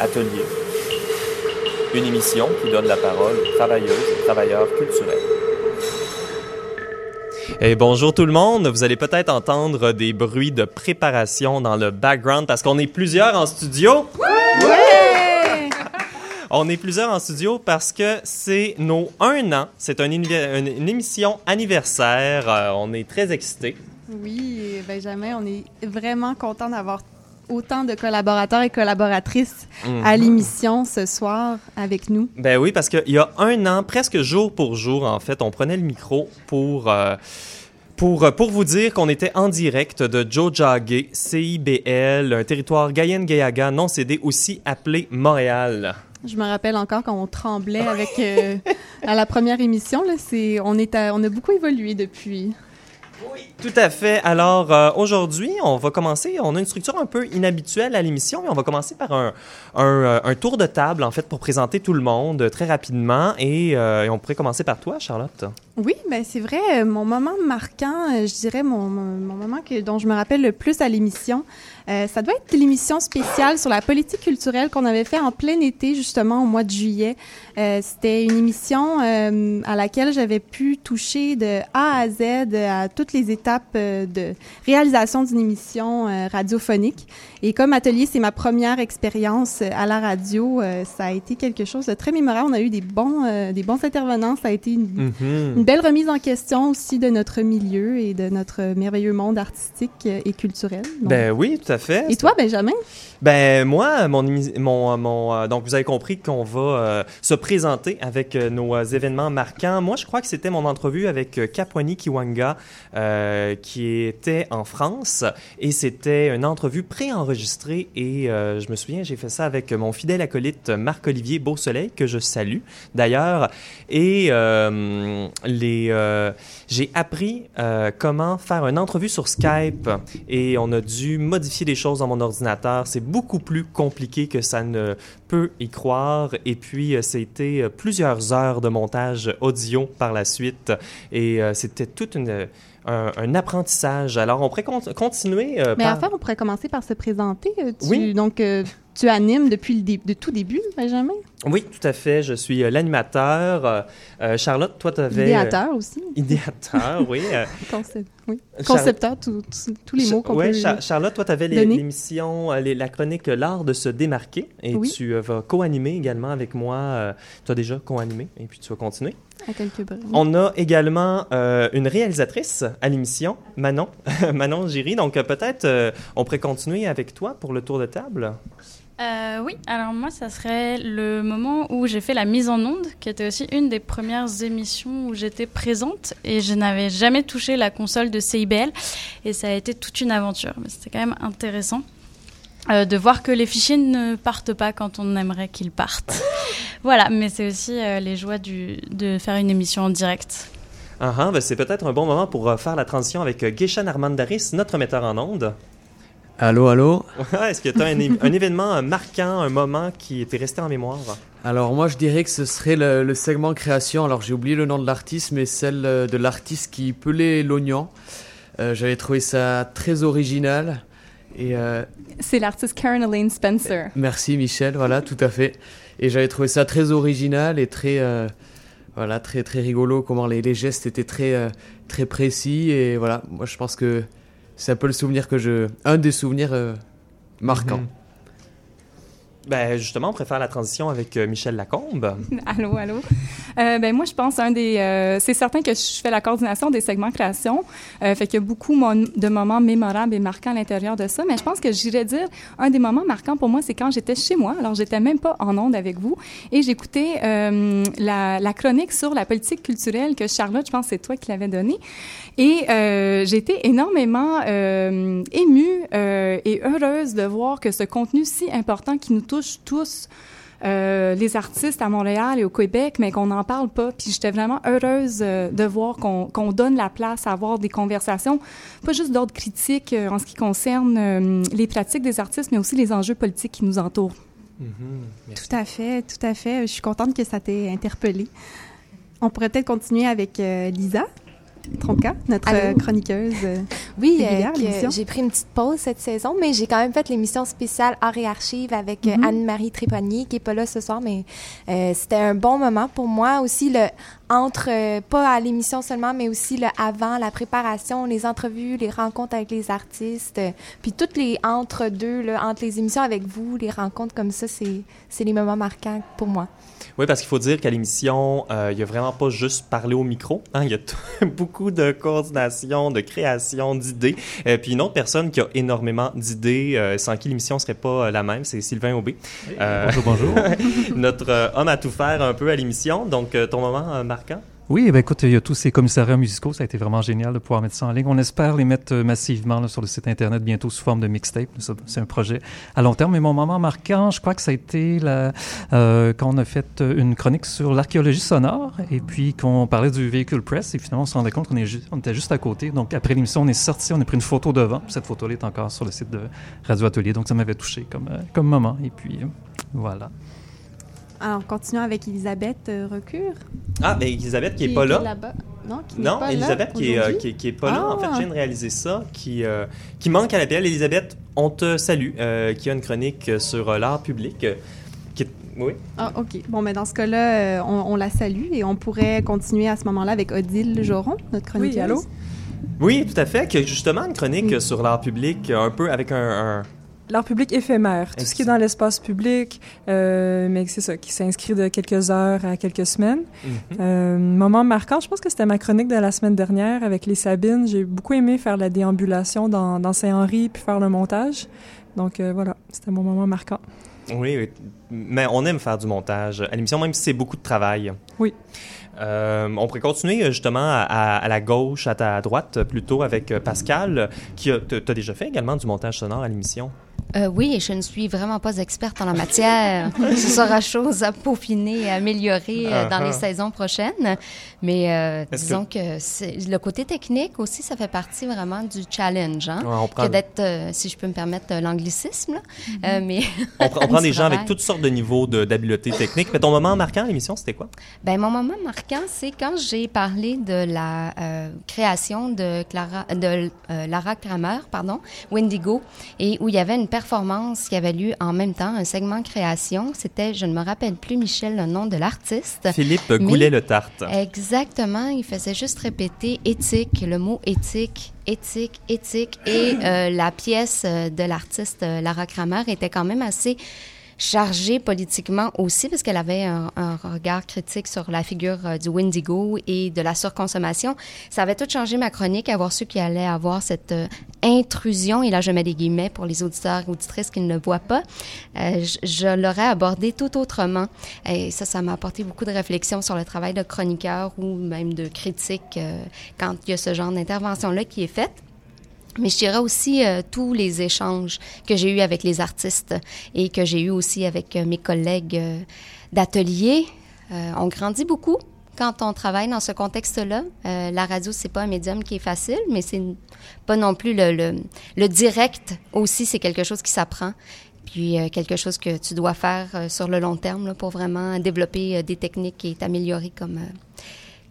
Atelier. Une émission qui donne la parole aux travailleuses et travailleurs culturels. Et bonjour tout le monde. Vous allez peut-être entendre des bruits de préparation dans le background parce qu'on est plusieurs en studio. Ouais! On est plusieurs en studio parce que c'est nos un an. C'est un univer- une, une émission anniversaire. Euh, on est très excités. Oui, Benjamin, on est vraiment content d'avoir autant de collaborateurs et collaboratrices à l'émission ce soir avec nous. Ben oui, parce qu'il y a un an, presque jour pour jour, en fait, on prenait le micro pour, euh, pour, euh, pour vous dire qu'on était en direct de Jojage, CIBL, un territoire Gayen-Gayaga non cédé, aussi appelé Montréal. Je me rappelle encore quand on tremblait avec euh, à la première émission. Là, c'est, on, est à- on a beaucoup évolué depuis. Tout à fait. Alors, euh, aujourd'hui, on va commencer. On a une structure un peu inhabituelle à l'émission, mais on va commencer par un, euh, tour de table, en fait, pour présenter tout le monde euh, très rapidement. Et, on pourrait commencer par toi, Charlotte. Oui, ben c'est vrai. Mon moment marquant, je dirais mon, moment dont je me rappelle le plus à l'émission, ça doit être l'émission spéciale sur la politique culturelle qu'on avait fait en plein été, justement au mois de juillet. C'était une émission à laquelle j'avais pu toucher de A à Z à toutes les étapes euh, de réalisation d'une émission euh, radiophonique. Et comme atelier, c'est ma première expérience euh, à la radio. ça a été quelque chose de très mémorable. On a eu des bons, des bons intervenants. Ça a été une Mhm. une belle remise en question aussi de notre milieu et de notre merveilleux monde artistique et culturel. Donc- Ben oui, tout à fait. et toi, Benjamin? Ben moi, mon, mon, mon euh, donc vous avez compris qu'on va euh, se présenter avec euh, nos événements marquants. Moi, je crois que c'était mon entrevue avec Kapwani Kiwanga euh, qui était en France et c'était une entrevue préenregistrée et euh, je me souviens, j'ai fait ça avec mon fidèle acolyte Marc-Olivier Beausoleil que je salue d'ailleurs et euh, les j'ai appris comment faire une entrevue sur Skype et on a dû modifier des choses dans mon ordinateur. C'est beaucoup plus compliqué que ça ne peut y croire. Et puis, c'était plusieurs heures de montage audio par la suite. Et c'était tout une, un, un apprentissage. Alors, on pourrait con- continuer euh, Mais par... en fait, on pourrait commencer par se présenter. Euh, Tu, Oui. Donc, euh, tu animes depuis le dé- de tout début, Benjamin? Oui, tout à fait. Je suis euh, l'animateur. Charlotte, toi, tu avais... Idéateur aussi. idéateur, oui. Concept- oui. Char- Concepteur, tout- tout- tous les mots qu'on ouais, peut... Cha- Charlotte, toi, tu avais l'émission, la chronique L'art de se démarquer. Et Oui. tu vas co-animer également avec moi. tu as déjà co-animé et puis tu vas continuer. À quelques bruits. On a également euh, une réalisatrice à l'émission, Manon, Manon Giry. Donc euh, peut-être euh, on pourrait continuer avec toi pour le tour de table. Euh, oui, alors moi, ça serait le moment où j'ai fait la mise en onde, qui était aussi une des premières émissions où j'étais présente et je n'avais jamais touché la console de CIBL et ça a été toute une aventure. Mais c'était quand même intéressant euh, de voir que les fichiers ne partent pas quand on aimerait qu'ils partent. voilà, mais c'est aussi euh, les joies du, de faire une émission en direct. Ah, ah, ben, c'est peut-être un bon moment pour euh, faire la transition avec euh, Geishan Armandaris, notre metteur en ondes. Allô, allô? Est-ce que tu as un, un événement marquant, un moment qui t'est resté en mémoire? Alors moi je dirais que ce serait le, le segment création. Alors j'ai oublié le nom de l'artiste, mais celle de l'artiste qui pelait l'oignon. Euh, J'avais trouvé ça très original. Et euh, C'est l'artiste Karen Elaine Spencer. merci Michel, voilà, tout à fait. Et j'avais trouvé ça très original et très, euh, voilà, très très rigolo. Comment les, les gestes étaient très euh, très précis. Et voilà, moi je pense que c'est un peu le souvenir que je, un des souvenirs euh, marquants. Mhm. Ben, justement, on préfère la transition avec Michel Lacombe. allô, allô? Euh, ben moi, je pense un des. euh, c'est certain que je fais la coordination des segments création. Euh, fait qu'il y a beaucoup de moments mémorables et marquants à l'intérieur de ça. Mais je pense que j'irais dire un des moments marquants pour moi, c'est quand j'étais chez moi. Alors, j'étais même pas en onde avec vous et j'écoutais euh, la, la chronique sur la politique culturelle que Charlotte, je pense, c'est toi qui l'avais donnée. Et euh, j'ai été énormément émue et heureuse de voir que ce contenu si important qui nous touche tous, euh, les artistes à Montréal et au Québec, mais qu'on n'en parle pas. Puis j'étais vraiment heureuse euh, de voir qu'on donne la place à avoir des conversations, pas juste d'ordre critique euh, en ce qui concerne euh, les pratiques des artistes, mais aussi les enjeux politiques qui nous entourent. Mhm. Merci. Tout à fait, tout à fait. Je suis contente que ça t'ait interpellé. On pourrait peut-être continuer avec euh, Lisa. Tronca, notre Allô? chroniqueuse. euh, Oui, euh, j'ai pris une petite pause cette saison, mais j'ai quand même fait l'émission spéciale Art et Archives avec euh, Mhm. Anne-Marie Trépanier, qui est pas là ce soir, mais euh, c'était un bon moment pour moi. Aussi, le entre, euh, pas à l'émission seulement, mais aussi le avant, la préparation, les entrevues, les rencontres avec les artistes, euh, puis toutes les entre-deux, entre les émissions avec vous, les rencontres comme ça, c'est c'est les moments marquants pour moi. Oui, parce qu'il faut dire qu'à l'émission, euh, il n'y a vraiment pas juste parler au micro. hein. Il y a t- beaucoup de coordination, de création, d'idées. Euh, puis une autre personne qui a énormément d'idées, euh, sans qui l'émission ne serait pas euh, la même, c'est Sylvain Aubé. Euh, Bonjour, bonjour. notre homme à tout faire un peu à l'émission. Donc, ton moment marquant? Oui, ben écoute, il y a tous ces commissariats musicaux, ça a été vraiment génial de pouvoir mettre ça en ligne. On espère les mettre euh, massivement sur le site internet bientôt sous forme de mixtape. C'est un projet à long terme. Mais mon moment marquant, je crois que ça a été euh, quand on a fait euh, une chronique sur l'archéologie sonore et puis qu'on parlait du véhicule press et finalement on se rendait compte qu'on était juste à côté. Donc après l'émission, on est sorti, on a pris une photo devant. Cette photo-là est encore sur le site de Radio Atelier. Donc ça m'avait touché comme, comme moment. Et puis voilà. Alors, continuons avec Elisabeth euh, Recure. Ah, mais Elisabeth qui est pas là. là-bas. Non, qui n'est Non, pas là Elisabeth qui est, euh, qui, est- qui est pas là. En fait, Ah. je viens de réaliser ça, qui, euh, qui manque à l'appel. Elisabeth, on te salue, euh, qui a une chronique sur l'art public. qui est- Oui. Ah, OK. Bon, mais dans ce cas-là, on, on la salue et on pourrait continuer à ce moment-là avec Odile Joron, notre chroniqueuse. Oui, allô? Oui, tout à fait. Que justement, une chronique Oui. sur l'art public, un peu avec un. un- L'art public éphémère, tout ce qui est dans l'espace public, euh, mais c'est ça, qui s'inscrit de quelques heures à quelques semaines. Mhm. Euh, moment marquant, je pense que c'était ma chronique de la semaine dernière avec les Sabines. J'ai beaucoup aimé faire la déambulation dans, dans Saint-Henri puis faire le montage. Donc euh, voilà, c'était mon moment marquant. Oui, oui. mais on aime faire du montage à l'émission, même si c'est beaucoup de travail. Oui. Euh, on pourrait continuer justement à, à- à la gauche, à ta droite, plutôt avec Pascal, qui a, t'as déjà fait également du montage sonore à l'émission? Euh, oui, je ne suis vraiment pas experte en la matière. Ce sera chose à peaufiner et améliorer euh, dans Ah, ah. les saisons prochaines. Mais euh, disons que, le côté technique aussi, ça fait partie vraiment du challenge. Hein? Ouais, on prend, Que d'être, euh, si je peux me permettre l'anglicisme. Euh, mais on, prend- on prend du des gens avec toutes sortes de niveaux de- d'habileté technique. Mais ton moment marquant à l'émission, c'était quoi? Ben, mon moment marquant, c'est quand j'ai parlé de la création de, Clara, de Lara Kramer, pardon, Wendigo, et où il y avait une performance qui avait lieu en même temps, un segment création. C'était, je ne me rappelle plus, Michel, le nom de l'artiste. Philippe Goulet-Le-Tarte. Exactement, il faisait juste répéter éthique, le mot éthique, éthique, éthique, et euh, la pièce euh, de l'artiste euh, Lara Kramer était quand même assez chargée politiquement aussi parce qu'elle avait un, regard critique sur la figure euh, du Wendigo et de la surconsommation. Ça avait tout changé ma chronique, avoir su qu'il allait avoir cette euh, intrusion, et là je mets des guillemets pour les auditeurs et auditrices qui ne le voient pas, euh, je, l'aurais abordé tout autrement. Et ça, ça m'a apporté beaucoup de réflexion sur le travail de chroniqueur ou même de critique quand il y a ce genre d'intervention-là qui est faite. Mais je dirais aussi euh, tous les échanges que j'ai eus avec les artistes et que j'ai eus aussi avec euh, mes collègues euh, d'atelier. On grandit beaucoup quand on travaille dans ce contexte-là. La radio, c'est pas un médium qui est facile, mais c'est pas non plus le, direct aussi, c'est quelque chose qui s'apprend. Puis quelque chose que tu dois faire sur le long terme pour vraiment développer des techniques et t'améliorer comme,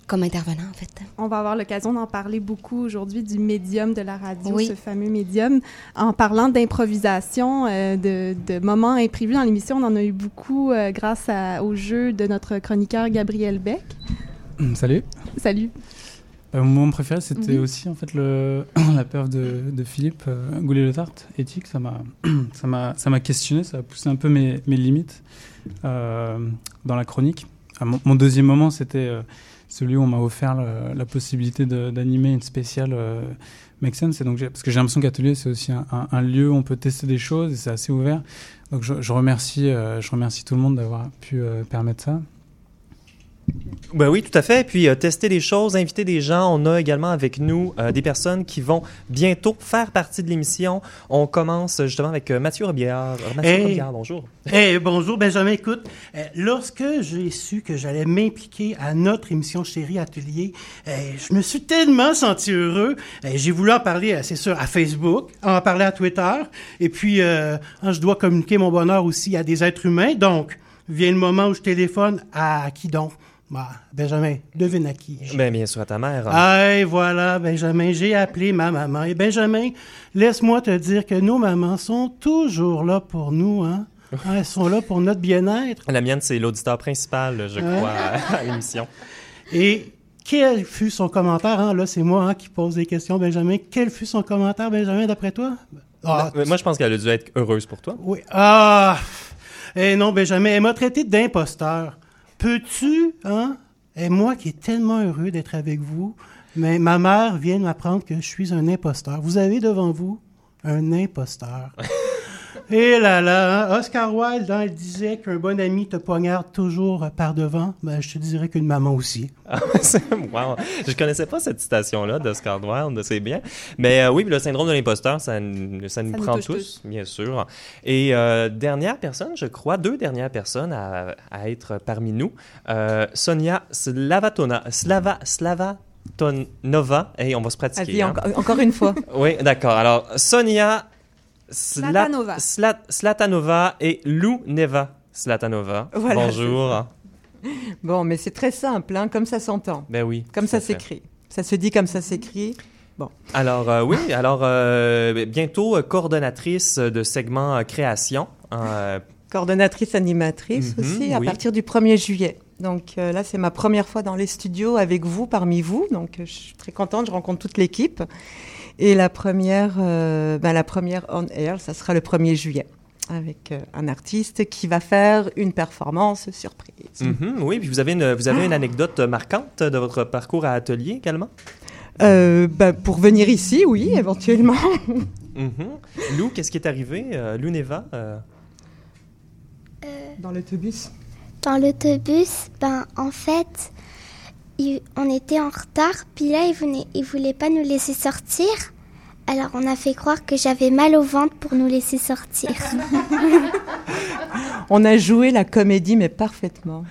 comme intervenant, en fait. On va avoir l'occasion d'en parler beaucoup aujourd'hui du médium de la radio, Oui. ce fameux médium. En parlant d'improvisation, euh, de, de moments imprévus dans l'émission, on en a eu beaucoup euh, grâce à- au jeu de notre chroniqueur Gabriel Beck. Salut. Salut. Euh, mon moment préféré, c'était Oui. aussi en fait le, la perf de, de Philippe euh, Goulet-Le-Tarte, éthique. Ça m'a, ça m'a, ça m'a questionné, ça a poussé un peu mes, mes limites euh, dans la chronique. Ah, mon, mon deuxième moment, c'était euh, celui où on m'a offert la possibilité d'animer une spéciale euh, Make Sense. Donc, parce que j'ai l'impression qu'Atelier, c'est aussi un, lieu où on peut tester des choses et c'est assez ouvert. Donc, je, je remercie, euh, je remercie tout le monde d'avoir pu euh, permettre ça. Ben oui, tout à fait. Puis euh, tester des choses, inviter des gens. On a également avec nous euh, des personnes qui vont bientôt faire partie de l'émission. On commence euh, justement avec euh, Mathieu Robillard. Mathieu Hey. Robillard, bonjour. Eh, bonjour Benjamin, écoute, lorsque j'ai su que j'allais m'impliquer à notre émission Chérie Atelier, je me suis tellement senti heureux. J'ai voulu en parler, c'est sûr, à Facebook, en parler à Twitter, et puis hein, je dois communiquer mon bonheur aussi à des êtres humains. Donc, vient le moment où je téléphone à qui donc? Bah, Benjamin, devine à qui. Ben, bien sûr, à ta mère. Ah, voilà, Benjamin, j'ai appelé ma maman. Et Benjamin, laisse-moi te dire que nos mamans sont toujours là pour nous, hein? Ah, elles sont là pour notre bien-être. La mienne, c'est l'auditeur principal, je Ouais. crois, à l'émission. Et quel fut son commentaire? Hein? Là, c'est moi hein, qui pose des questions, Benjamin. Quel fut son commentaire, Benjamin, d'après toi? Ah, Ben, moi, je pense qu'elle a dû être heureuse pour toi. Oui. Ah! Eh non, Benjamin, elle m'a traité d'imposteur. Peux-tu, hein? Et moi qui est tellement heureux d'être avec vous, mais ma mère vient m'apprendre que je suis un imposteur. Vous avez devant vous un imposteur. Et là là, Oscar Wilde, hein, il disait qu'un bon ami te poignarde toujours par devant. Ben, je te dirais qu'une maman aussi. Ah, c'est- wow. Je connaissais pas cette citation-là d'Oscar Wilde, c'est bien. Mais euh, oui, le syndrome de l'imposteur, ça, ça nous Ça nous prend tous, bien sûr. Et euh, dernière personne, je crois, deux dernières personnes à, à être parmi nous. Euh, Sonia Slavatona, Slava, Slavatonova. Et on va se pratiquer. Vas-y, hein. encore, encore une fois. Oui, d'accord. Alors, Sonia Slatanova. Sla- Slatanova et Lou Neva Slatanova. Voilà, Bonjour. Bon, mais c'est très simple, hein, comme ça s'entend. Ben oui. Comme ça s'écrit. Ça se dit comme ça s'écrit. Bon. Alors euh, oui, alors euh, bientôt euh, coordonnatrice de segment euh, création. Euh, Coordonnatrice animatrice Mhm, aussi, à oui. partir du 1er juillet. Donc là, c'est ma première fois dans les studios avec vous, parmi vous. Donc je suis très contente, je rencontre toute l'équipe. Et la première, euh, ben, la première on air, ça sera le 1er juillet, avec euh, un artiste qui va faire une performance surprise. mhm, oui, puis vous avez une vous avez une anecdote marquante de votre parcours à atelier également? Euh, ben, pour venir ici, oui, éventuellement. Mhm. Lou, qu'est-ce qui est arrivé euh, Lou Neva euh, Dans l'autobus. Dans l'autobus, ben en fait, il- on était en retard, puis là, il venait, il voulait pas nous laisser sortir. Alors on a fait croire que j'avais mal au ventre pour nous laisser sortir. On a joué la comédie, mais parfaitement.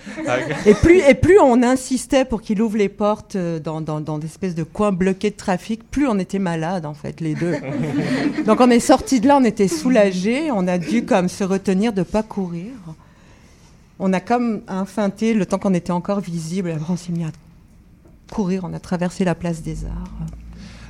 Et plus, et plus on insistait pour qu'il ouvre les portes euh, dans, dans, dans des espèces de coins bloqués de trafic, plus on était malades, en fait, les deux. Donc on est sortis de là, on était soulagés, on a dû comme se retenir de pas courir. On a comme infeinté le temps qu'on était encore visible, on s'est mis à courir, on a traversé la place des Arts.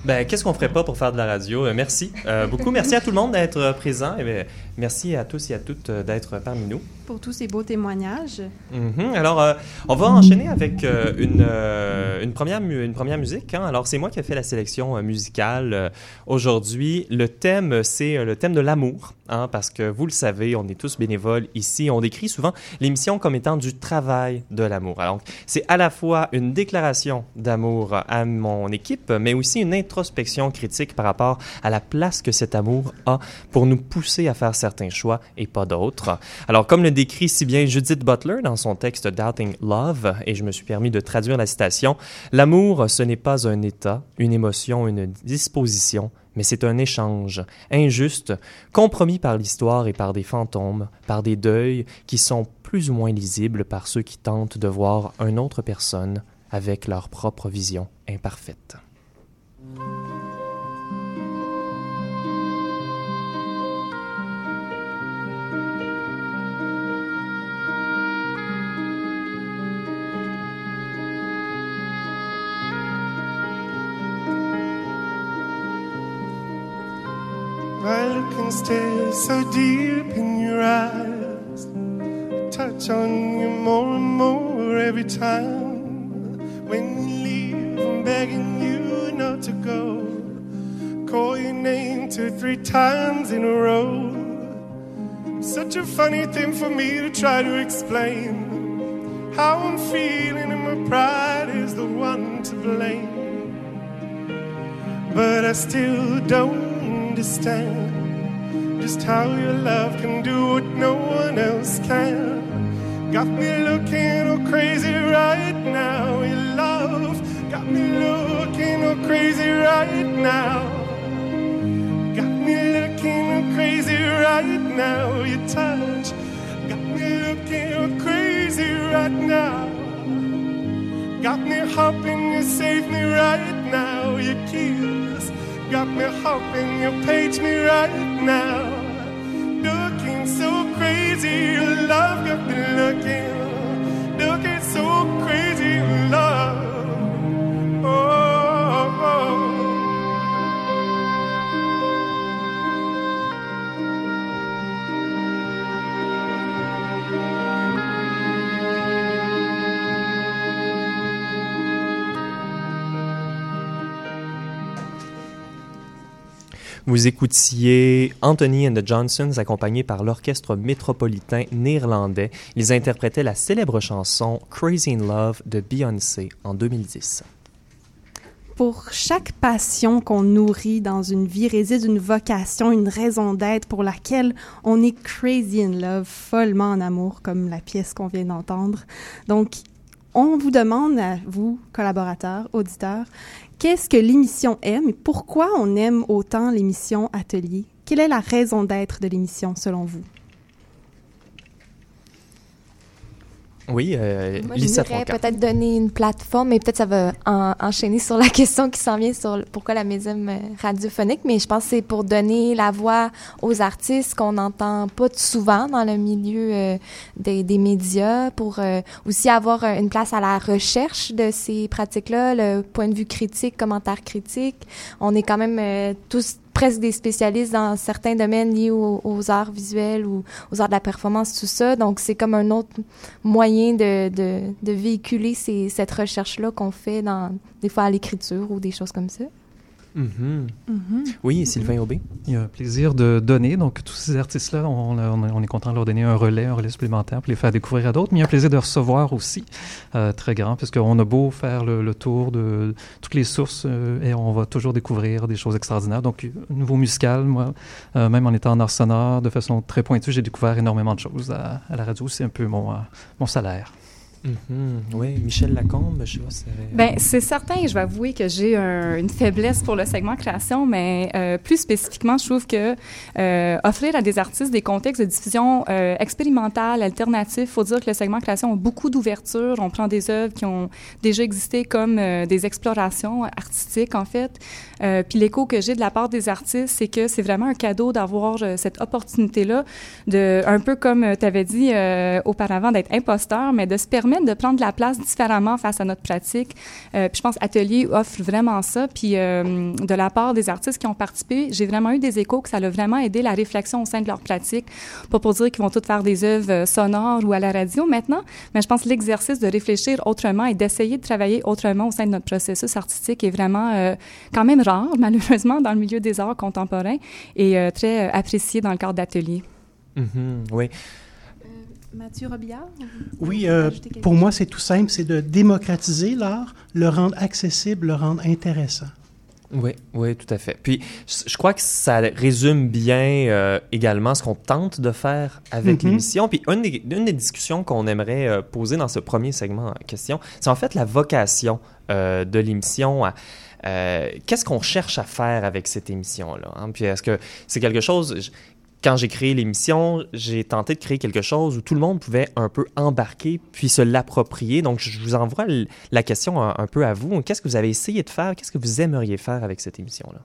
Ben, qu'est-ce qu'on ferait pas pour faire de la radio? Euh, merci euh, beaucoup. Merci à tout le monde d'être présent. Et ben, merci à tous et à toutes euh, d'être parmi nous. Pour tous ces beaux témoignages. Mhm. Alors, euh, on va enchaîner avec euh, une, euh, une, première une première musique. hein. Alors, c'est moi qui ai fait la sélection musicale aujourd'hui. Le thème, c'est le thème de l'amour, hein, parce que vous le savez, on est tous bénévoles ici. On décrit souvent l'émission comme étant du travail de l'amour. Alors, c'est à la fois une déclaration d'amour à mon équipe, mais aussi une introspection critique par rapport à la place que cet amour a pour nous pousser à faire certains choix et pas d'autres. Alors, comme le décrit si bien Judith Butler dans son texte Doubting Love, et je me suis permis de traduire la citation, L'amour, ce n'est pas un état, une émotion, une disposition, mais c'est un échange, injuste, compromis par l'histoire et par des fantômes, par des deuils qui sont plus ou moins lisibles par ceux qui tentent de voir une autre personne avec leur propre vision imparfaite. Stare so deep in your eyes. I touch on you more and more every time. When you leave, I'm begging you not to go. Call your name two, three times in a row. Such a funny thing for me to try to explain. How I'm feeling, and my pride is the one to blame. But I still don't understand just how your love can do what no one else can. Got me looking all crazy right now. Your love got me looking all crazy right now. Got me looking all crazy right now. Your touch got me looking all crazy right now. Got me hoping you save me right now. Your kiss got me hoping you page me right now. Looking so crazy, your love got me looking, Vous écoutiez Anthony and the Johnsons accompagnés par l'orchestre métropolitain néerlandais. Ils interprétaient la célèbre chanson Crazy in Love de Beyoncé en 2010. Pour chaque passion qu'on nourrit dans une vie réside une vocation, une raison d'être pour laquelle on est crazy in love, follement en amour, comme la pièce qu'on vient d'entendre. Donc, on vous demande à vous, collaborateurs, auditeurs, qu'est-ce que l'émission aime et pourquoi on aime autant l'émission Atelier? Quelle est la raison d'être de l'émission selon vous? Oui, euh, Moi, je dirais peut-être donner une plateforme, mais peut-être ça va en- enchaîner sur la question qui s'en vient sur pourquoi la médium euh, radiophonique, mais je pense que c'est pour donner la voix aux artistes qu'on n'entend pas souvent dans le milieu euh, des, des médias, pour euh, aussi avoir une place à la recherche de ces pratiques-là, le point de vue critique, commentaire critique. On est quand même tous presque des spécialistes dans certains domaines liés aux, arts visuels ou aux arts de la performance, tout ça. Donc, c'est comme un autre moyen de, de, de véhiculer ces, cette recherche-là qu'on fait dans, des fois à l'écriture ou des choses comme ça. Mhm. Mhm. Oui, Sylvain Aubé. Il y a un plaisir de donner. Donc, tous ces artistes-là, on, on- on est content de leur donner un relais, un relais supplémentaire pour les faire découvrir à d'autres. Mais il y a un plaisir de recevoir aussi, euh, très grand, parce qu'on a beau faire le, le tour de toutes les sources euh, et on va toujours découvrir des choses extraordinaires. Donc, au niveau musical, moi, euh, même en étant en art sonore, de façon très pointue, j'ai découvert énormément de choses à, à la radio. C'est un peu mon, euh, mon salaire. Mhm. Oui, Michel Lacombe, je sais pas si... Ben, c'est certain, je vais avouer que j'ai un- une faiblesse pour le segment création, mais euh, plus spécifiquement, je trouve que euh, offrir à des artistes des contextes de diffusion euh, expérimentale, alternatifs, faut dire que le segment création a beaucoup d'ouverture. On prend des œuvres qui ont déjà existé comme euh, des explorations artistiques, en fait. Euh, puis l'écho que j'ai de la part des artistes, c'est que c'est vraiment un cadeau d'avoir euh, cette opportunité-là, de un peu comme tu avais dit euh, auparavant, d'être imposteur, mais de se permettre de prendre la place différemment face à notre pratique. Euh, puis je pense Atelier offre vraiment ça. Puis euh, de la part des artistes qui ont participé, j'ai vraiment eu des échos que ça a vraiment aidé la réflexion au sein de leur pratique. Pas pour dire qu'ils vont tous faire des œuvres euh, sonores ou à la radio maintenant, mais je pense l'exercice de réfléchir autrement et d'essayer de travailler autrement au sein de notre processus artistique est vraiment euh, quand même rare, malheureusement, dans le milieu des arts contemporains et euh, très euh, apprécié dans le cadre d'ateliers. Mhm, Oui. Mathieu Robillard? Oui, euh, pour moi, c'est tout simple, c'est de démocratiser l'art, le rendre accessible, le rendre intéressant. Oui, oui, tout à fait. Puis, je crois que ça résume bien euh, également ce qu'on tente de faire avec Mhm. l'émission. Puis, une des, une des discussions qu'on aimerait euh, poser dans ce premier segment en question, c'est en fait la vocation euh, de l'émission. à- euh, Qu'est-ce qu'on cherche à faire avec cette émission-là? hein? Puis, est-ce que c'est quelque chose... quand j'ai créé l'émission, j'ai tenté de créer quelque chose où tout le monde pouvait un peu embarquer puis se l'approprier. Donc, je vous envoie la question un peu à vous. Qu'est-ce que vous avez essayé de faire? Qu'est-ce que vous aimeriez faire avec cette émission-là?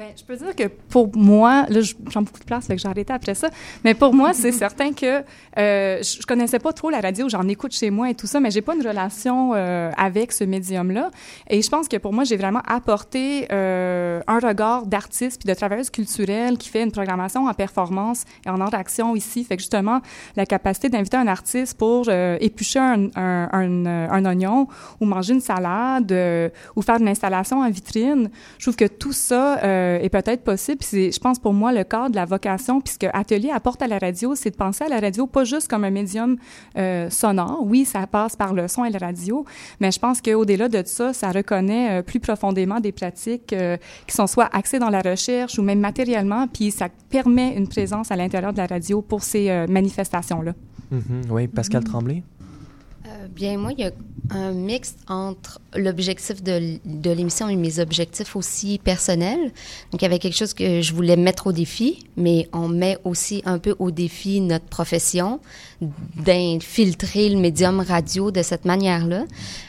Ben, je peux dire que pour moi, là, je prends beaucoup de place, fait que j'ai arrêté après ça, mais pour moi, c'est certain que euh, je, je connaissais pas trop la radio, j'en écoute chez moi et tout ça, mais j'ai pas une relation euh, avec ce médium-là. Et je pense que pour moi, j'ai vraiment apporté euh, un regard d'artiste puis de travailleuse culturelle qui fait une programmation en performance et en art d'action ici. Fait que justement, la capacité d'inviter un artiste pour euh, éplucher un, un, un, un oignon ou manger une salade euh, ou faire une installation en vitrine, je trouve que tout ça euh, est peut-être possible. Puis c'est, je pense pour moi, le cadre de la vocation, puisque Atelier apporte à la radio, c'est de penser à la radio pas juste comme un médium euh, sonore. Oui, ça passe par le son et la radio, mais je pense qu'au-delà de ça, ça reconnaît euh, plus profondément des pratiques euh, qui sont soit axées dans la recherche ou même matériellement, puis ça permet une présence à l'intérieur de la radio pour ces euh, manifestations-là. Mhm, Oui, Pascal Tremblay? Euh, bien, moi, il y a un mix entre l'objectif de, l'émission et mes objectifs aussi personnels. Donc, il y avait quelque chose que je voulais mettre au défi, mais on met aussi un peu au défi notre profession d'infiltrer le médium radio de cette manière-là.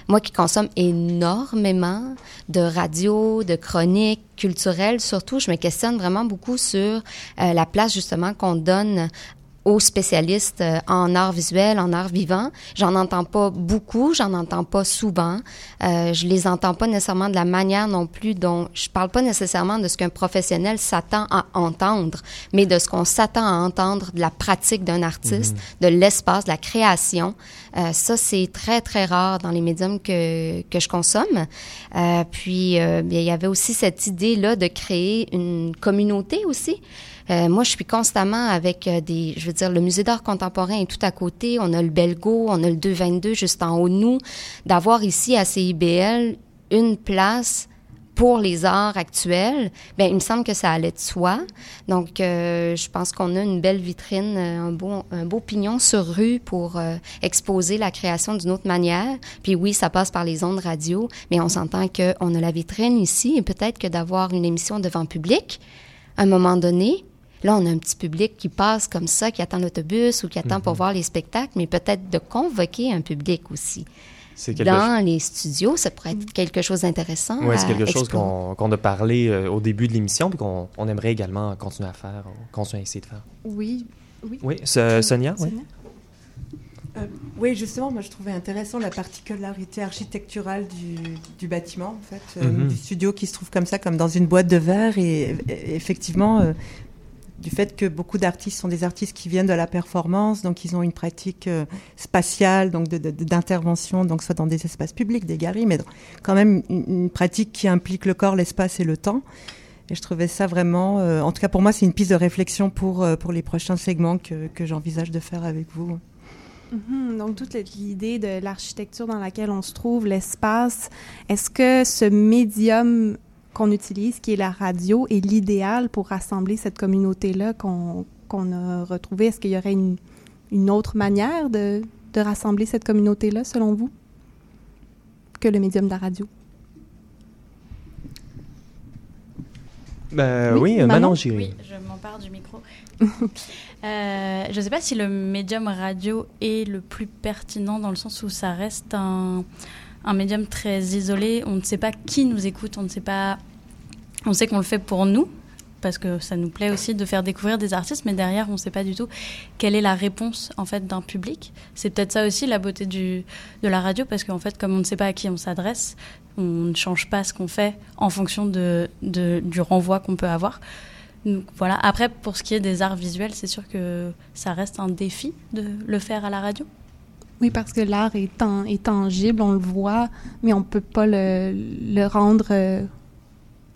Moi qui consomme énormément de radio, de chroniques culturelles, surtout, je me questionne vraiment beaucoup sur euh, la place justement qu'on donne aux spécialistes euh, en art visuel, en art vivant. J'en entends pas beaucoup, j'en entends pas souvent. Euh, je les entends pas nécessairement de la manière non plus dont je parle pas nécessairement de ce qu'un professionnel s'attend à entendre, mais de ce qu'on s'attend à entendre de la pratique d'un artiste, de l'espace, de la création. Euh, ça, c'est très, très rare dans les médiums que, que je consomme. Euh, puis, euh, il y avait aussi cette idée-là de créer une communauté aussi. Euh, moi, je suis constamment avec euh, des, je veux dire, le musée d'art contemporain est tout à côté. On a le Belgo, on a le 222 juste en haut de nous. D'avoir ici à CIBL une place pour les arts actuels, ben il me semble que ça allait de soi. Donc, euh, je pense qu'on a une belle vitrine, un beau, un beau pignon sur rue pour exposer la création d'une autre manière. Puis oui, ça passe par les ondes radio, mais on s'entend qu'on a la vitrine ici et peut-être que d'avoir une émission devant public, à un moment donné, Là, on a un petit public qui passe comme ça, qui attend l'autobus ou qui attend pour voir les spectacles, mais peut-être de convoquer un public aussi. C'est quelque Dans les studios, ça pourrait être quelque chose d'intéressant. Oui, c'est à quelque chose qu'on qu'on a parlé euh, au début de l'émission, puis qu'on on aimerait également continuer à faire, continuer à essayer de faire. Oui. Oui. Oui, So- Sonia, oui. Euh, oui, justement, moi je trouvais intéressant la particularité architecturale du, du bâtiment, en fait, euh, Mhm. du studio qui se trouve comme ça, comme dans une boîte de verre. Et, et effectivement, euh, du fait que beaucoup d'artistes sont des artistes qui viennent de la performance, donc ils ont une pratique euh, spatiale, donc d'intervention, donc soit dans des espaces publics, des galeries, mais quand même une, pratique qui implique le corps, l'espace et le temps. Et je trouvais ça vraiment, euh, en tout cas pour moi, c'est une piste de réflexion pour, euh, pour les prochains segments que, j'envisage de faire avec vous. Mhm, Donc, toute l'idée de l'architecture dans laquelle on se trouve, l'espace, est-ce que ce médium qu'on utilise, qui est la radio, est l'idéal pour rassembler cette communauté-là qu'on qu'on a retrouvée? Est-ce qu'il y aurait une, une autre manière de, de rassembler cette communauté-là, selon vous, que le médium de la radio? Ben, Oui, oui, Manon? Manon Giry. Oui, je m'empare du micro. Euh, je ne sais pas si le médium radio est le plus pertinent dans le sens où ça reste un, un médium très isolé. On ne sait pas qui nous écoute, on ne sait pas. On sait qu'on le fait pour nous, parce que ça nous plaît aussi de faire découvrir des artistes, mais derrière, on ne sait pas du tout quelle est la réponse en fait d'un public. C'est peut-être ça aussi la beauté de la radio, parce qu'en fait, comme on ne sait pas à qui on s'adresse, on ne change pas ce qu'on fait en fonction du renvoi qu'on peut avoir. Voilà. Après, pour ce qui est des arts visuels, c'est sûr que ça reste un défi de le faire à la radio. Oui, parce que l'art est, tan- est tangible, on le voit, mais on ne peut pas le, le rendre euh,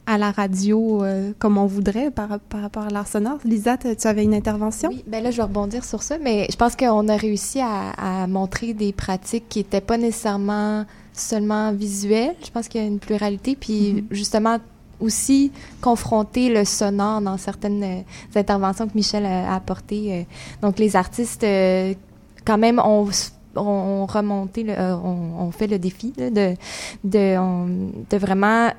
à la radio euh, comme on voudrait par, par rapport à l'art sonore. Lisa, tu avais une intervention? Oui, ben là, je vais rebondir sur ça, mais je pense qu'on a réussi à, à montrer des pratiques qui n'étaient pas nécessairement seulement visuelles. Je pense qu'il y a une pluralité, puis justement aussi confronter le sonore dans certaines euh, interventions que Michel a, a apportées. donc, les artistes, quand même, ont on remonté, le, euh, on, on fait le défi de, de, de vraiment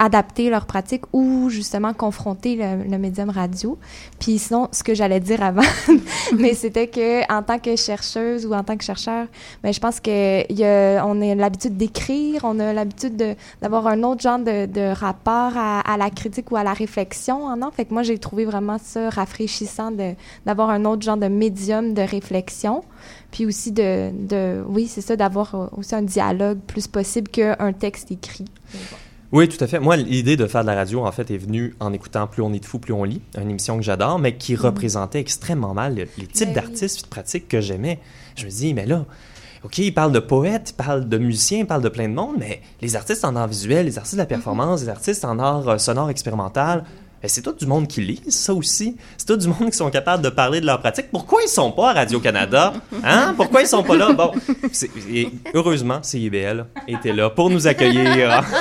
adapter leur pratique ou justement confronter le, le médium radio. Puis sinon, ce que j'allais dire avant, mais c'était que en tant que chercheuse ou en tant que chercheur, ben, je pense que y a, on a l'habitude d'écrire, on a l'habitude de- d'avoir un autre genre de, de rapport à, à la critique ou à la réflexion en art. Fait que moi, j'ai trouvé vraiment ça rafraîchissant d'avoir un autre genre de médium de réflexion. Puis aussi de, de oui, c'est ça, d'avoir euh, aussi un dialogue plus possible qu'un texte écrit. Oui, tout à fait. Moi, l'idée de faire de la radio, en fait, est venue en écoutant Plus on est de fou, plus on lit, une émission que j'adore, mais qui représentait extrêmement mal le- les types Ben d'artistes et de pratiques que j'aimais. Je me dis, mais là, OK, ils parlent de poètes, ils parlent de musiciens, ils parlent de plein de monde, mais les artistes en art visuel, les artistes de la performance, les artistes en art euh, sonore expérimental, ben, c'est tout du monde qui lit, ça aussi. C'est tout du monde qui sont capables de parler de leur pratique. Pourquoi ils sont pas à Radio-Canada? Hein? Pourquoi ils sont pas là? Bon, c'est- et heureusement, CIBL était là pour nous accueillir.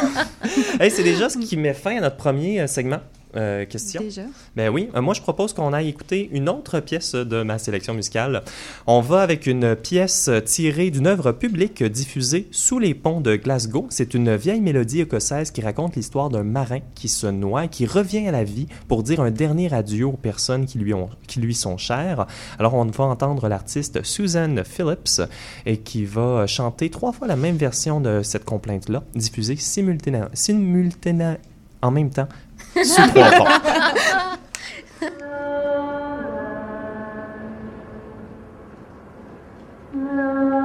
Hey, c'est déjà ce qui met fin à notre premier euh, segment. Euh, question? Déjà. Ben oui, Euh, moi je propose qu'on aille écouter une autre pièce de ma sélection musicale. On va avec une pièce tirée d'une œuvre publique diffusée sous les ponts de Glasgow. C'est une vieille mélodie écossaise qui raconte l'histoire d'un marin qui se noie et qui revient à la vie pour dire un dernier adieu aux personnes qui lui, ont, qui lui sont chères. Alors on va entendre l'artiste Susan Phillips et qui va chanter trois fois la même version de cette complainte-là, diffusée simultanément simultané- en même temps 是破口。No.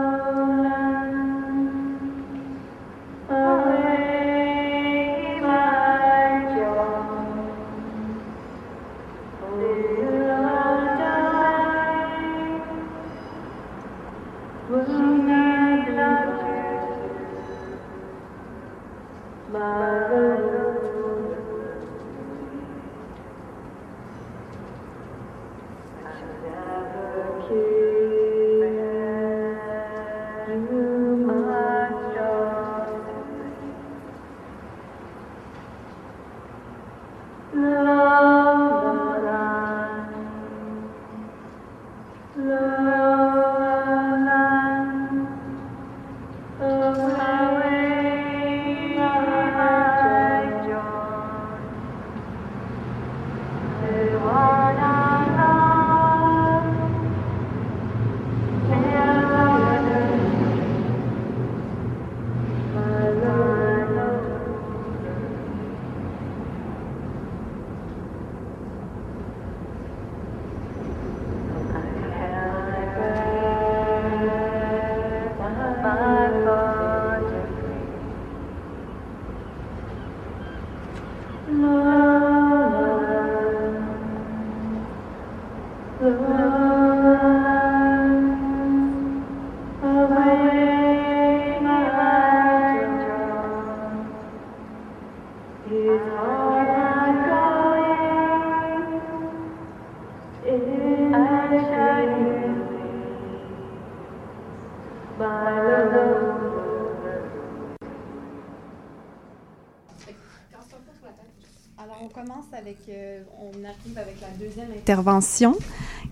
avec. euh, on arrive avec la deuxième intervention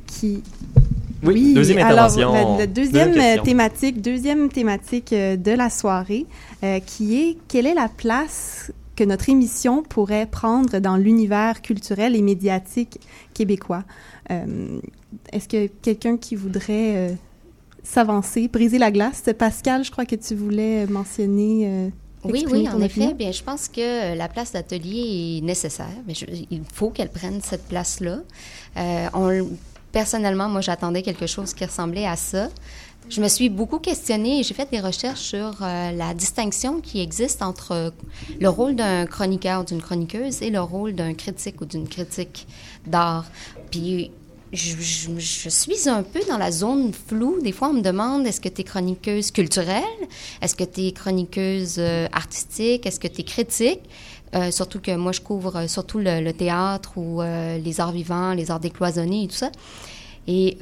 qui. Oui, deuxième alors, la, la deuxième, thématique, deuxième thématique euh, de la soirée, euh, qui est quelle est la place que notre émission pourrait prendre dans l'univers culturel et médiatique québécois? Euh, Est-ce que quelqu'un qui voudrait euh, s'avancer, briser la glace, Pascal, je crois que tu voulais mentionner. euh, Oui, oui, en effet. Bien, je pense que la place d'atelier est nécessaire. Mais je- il faut qu'elle prenne cette place-là. Euh, on- personnellement, moi, j'attendais quelque chose qui ressemblait à ça. Je me suis beaucoup questionnée et j'ai fait des recherches sur euh, la distinction qui existe entre euh, le rôle d'un chroniqueur ou d'une chroniqueuse et le rôle d'un critique ou d'une critique d'art. Puis je, suis un peu dans la zone floue. Des fois, on me demande est-ce que tu es chroniqueuse culturelle? Est-ce que tu es chroniqueuse euh, artistique? Est-ce que tu es critique? Euh, surtout que moi, je couvre euh, surtout le, théâtre ou les arts vivants, les arts décloisonnés et tout ça. Et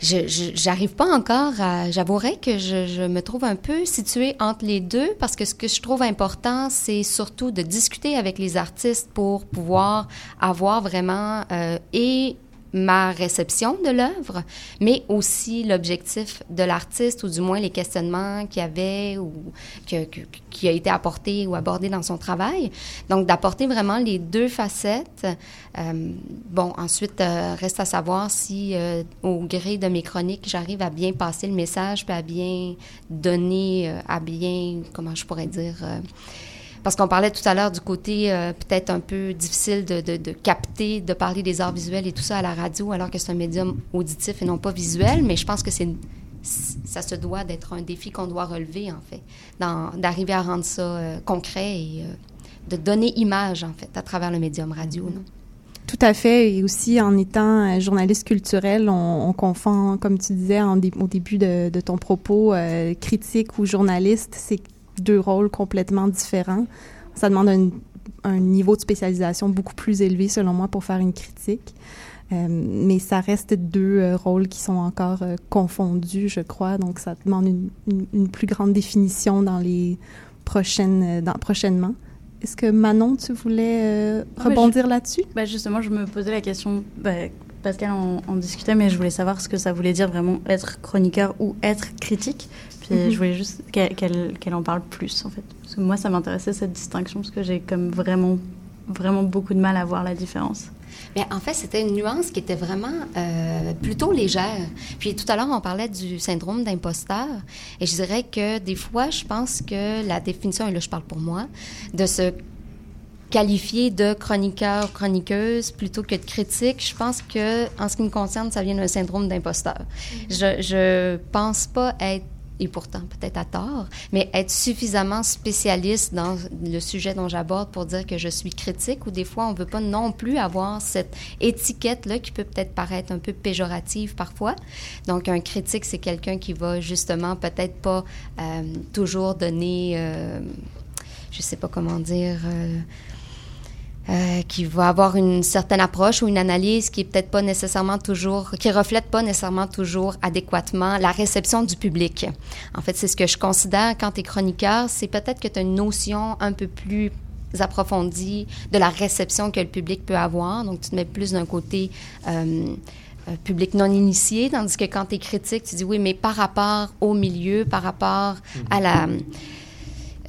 j'arrive pas encore à. J'avouerais que je, me trouve un peu située entre les deux parce que ce que je trouve important, c'est surtout de discuter avec les artistes pour pouvoir avoir vraiment et ma réception de l'œuvre, mais aussi l'objectif de l'artiste ou du moins les questionnements qu'il y avait ou qui a été apporté ou abordé dans son travail. Donc d'apporter vraiment les deux facettes. Euh, bon, ensuite, euh, reste à savoir si euh, au gré de mes chroniques, j'arrive à bien passer le message, puis à bien donner, euh, à bien, comment je pourrais dire... parce qu'on parlait tout à l'heure du côté euh, peut-être un peu difficile de, capter, de parler des arts visuels et tout ça à la radio, alors que c'est un médium auditif et non pas visuel. Mais je pense que ça se doit d'être un défi qu'on doit relever, en fait, d'arriver à rendre ça euh, concret et euh, de donner image, en fait, à travers le médium radio. Tout à fait. Et aussi, en étant journaliste culturel, on, on confond, comme tu disais au début de, ton propos, critique ou journaliste, deux rôles complètement différents. Ça demande un, un niveau de spécialisation beaucoup plus élevé, selon moi, pour faire une critique. Euh, mais ça reste deux euh, rôles qui sont encore euh, confondus, je crois. Donc, ça demande une, une- une plus grande définition dans les prochaines, dans, prochainement. Est-ce que Manon, tu voulais Ah, rebondir là-dessus? bah, Justement, je me posais la question, bah, Pascal en, en discutait, mais je voulais savoir ce que ça voulait dire vraiment être chroniqueur ou être critique. Puis Mhm. je voulais juste qu'elle en parle plus, en fait. Parce que moi, ça m'intéressait cette distinction, parce que j'ai comme vraiment, vraiment beaucoup de mal à voir la différence. Bien, en fait, c'était une nuance qui était vraiment euh, plutôt légère. Puis tout à l'heure, on parlait du syndrome d'imposteur. Et je dirais que des fois, je pense que la définition, et là, je parle pour moi, de se qualifier de chroniqueur ou chroniqueuse plutôt que de critique, je pense que, en ce qui me concerne, ça vient d'un syndrome d'imposteur. Je, je pense pas être et pourtant peut-être à tort, mais être suffisamment spécialiste dans le sujet dont j'aborde pour dire que je suis critique, ou des fois on veut pas non plus avoir cette étiquette-là qui peut peut-être paraître un peu péjorative parfois. Donc un critique, c'est quelqu'un qui va justement peut-être pas euh, toujours donner, euh, je sais pas comment dire. Euh, euh, qui va avoir une certaine approche ou une analyse qui est peut-être pas nécessairement toujours, qui reflète pas nécessairement toujours adéquatement la réception du public. En fait, c'est ce que je considère quand tu es chroniqueur, c'est peut-être que tu as une notion un peu plus approfondie de la réception que le public peut avoir. Donc, tu te mets plus d'un côté euh, euh, public non initié, tandis que quand tu es critique, tu dis oui, mais par rapport au milieu, par rapport à la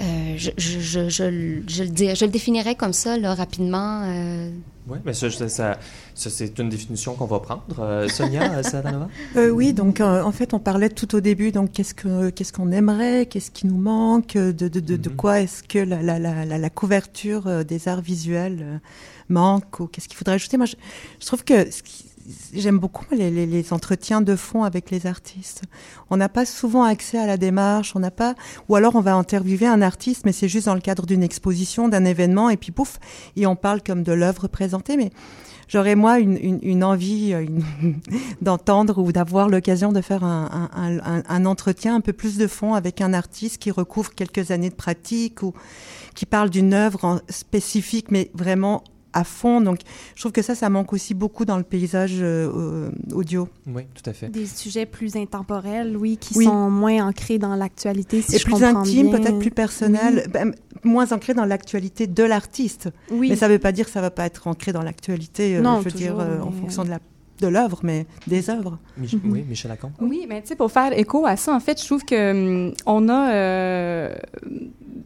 euh, je, je, je, je, je, le dis, je le définirais comme ça, là, rapidement. Euh... Oui, mais ça, ça, ça, ça c'est une définition qu'on va prendre. Euh, Sonia Sadanova? Euh, oui, donc en fait, on parlait tout au début, donc qu'est-ce que qu'est-ce qu'on aimerait, qu'est-ce qui nous manque, de, de, de, mm -hmm. de quoi est-ce que la, la, la, la, couverture des arts visuels manque, ou qu'est-ce qu'il faudrait ajouter? Moi, je, je trouve que ce qui, J'aime beaucoup les, entretiens de fond avec les artistes. On n'a pas souvent accès à la démarche, on n'a pas, ou alors on va interviewer un artiste, mais c'est juste dans le cadre d'une exposition, d'un événement, et puis pouf, et on parle comme de l'œuvre présentée. Mais j'aurais moi une, envie d'entendre ou d'avoir l'occasion de faire un, un, entretien un peu plus de fond avec un artiste qui recouvre quelques années de pratique ou qui parle d'une œuvre spécifique, mais vraiment à fond. Donc, je trouve que ça, ça manque aussi beaucoup dans le paysage euh, audio. Oui, tout à fait. Des sujets plus intemporels, oui, qui oui. sont moins ancrés dans l'actualité, si Et je plus intimes, peut-être plus personnels, oui. ben, moins ancrés dans l'actualité de l'artiste. Oui. Mais ça ne veut pas dire que ça ne va pas être ancré dans l'actualité, euh, je veux dire, euh, en fonction de la de l'œuvre, mais des œuvres. Mich mm -hmm. Oui, Michel Lacombe. Oui, mais tu sais, pour faire écho à ça, en fait, je trouve que um, on a euh,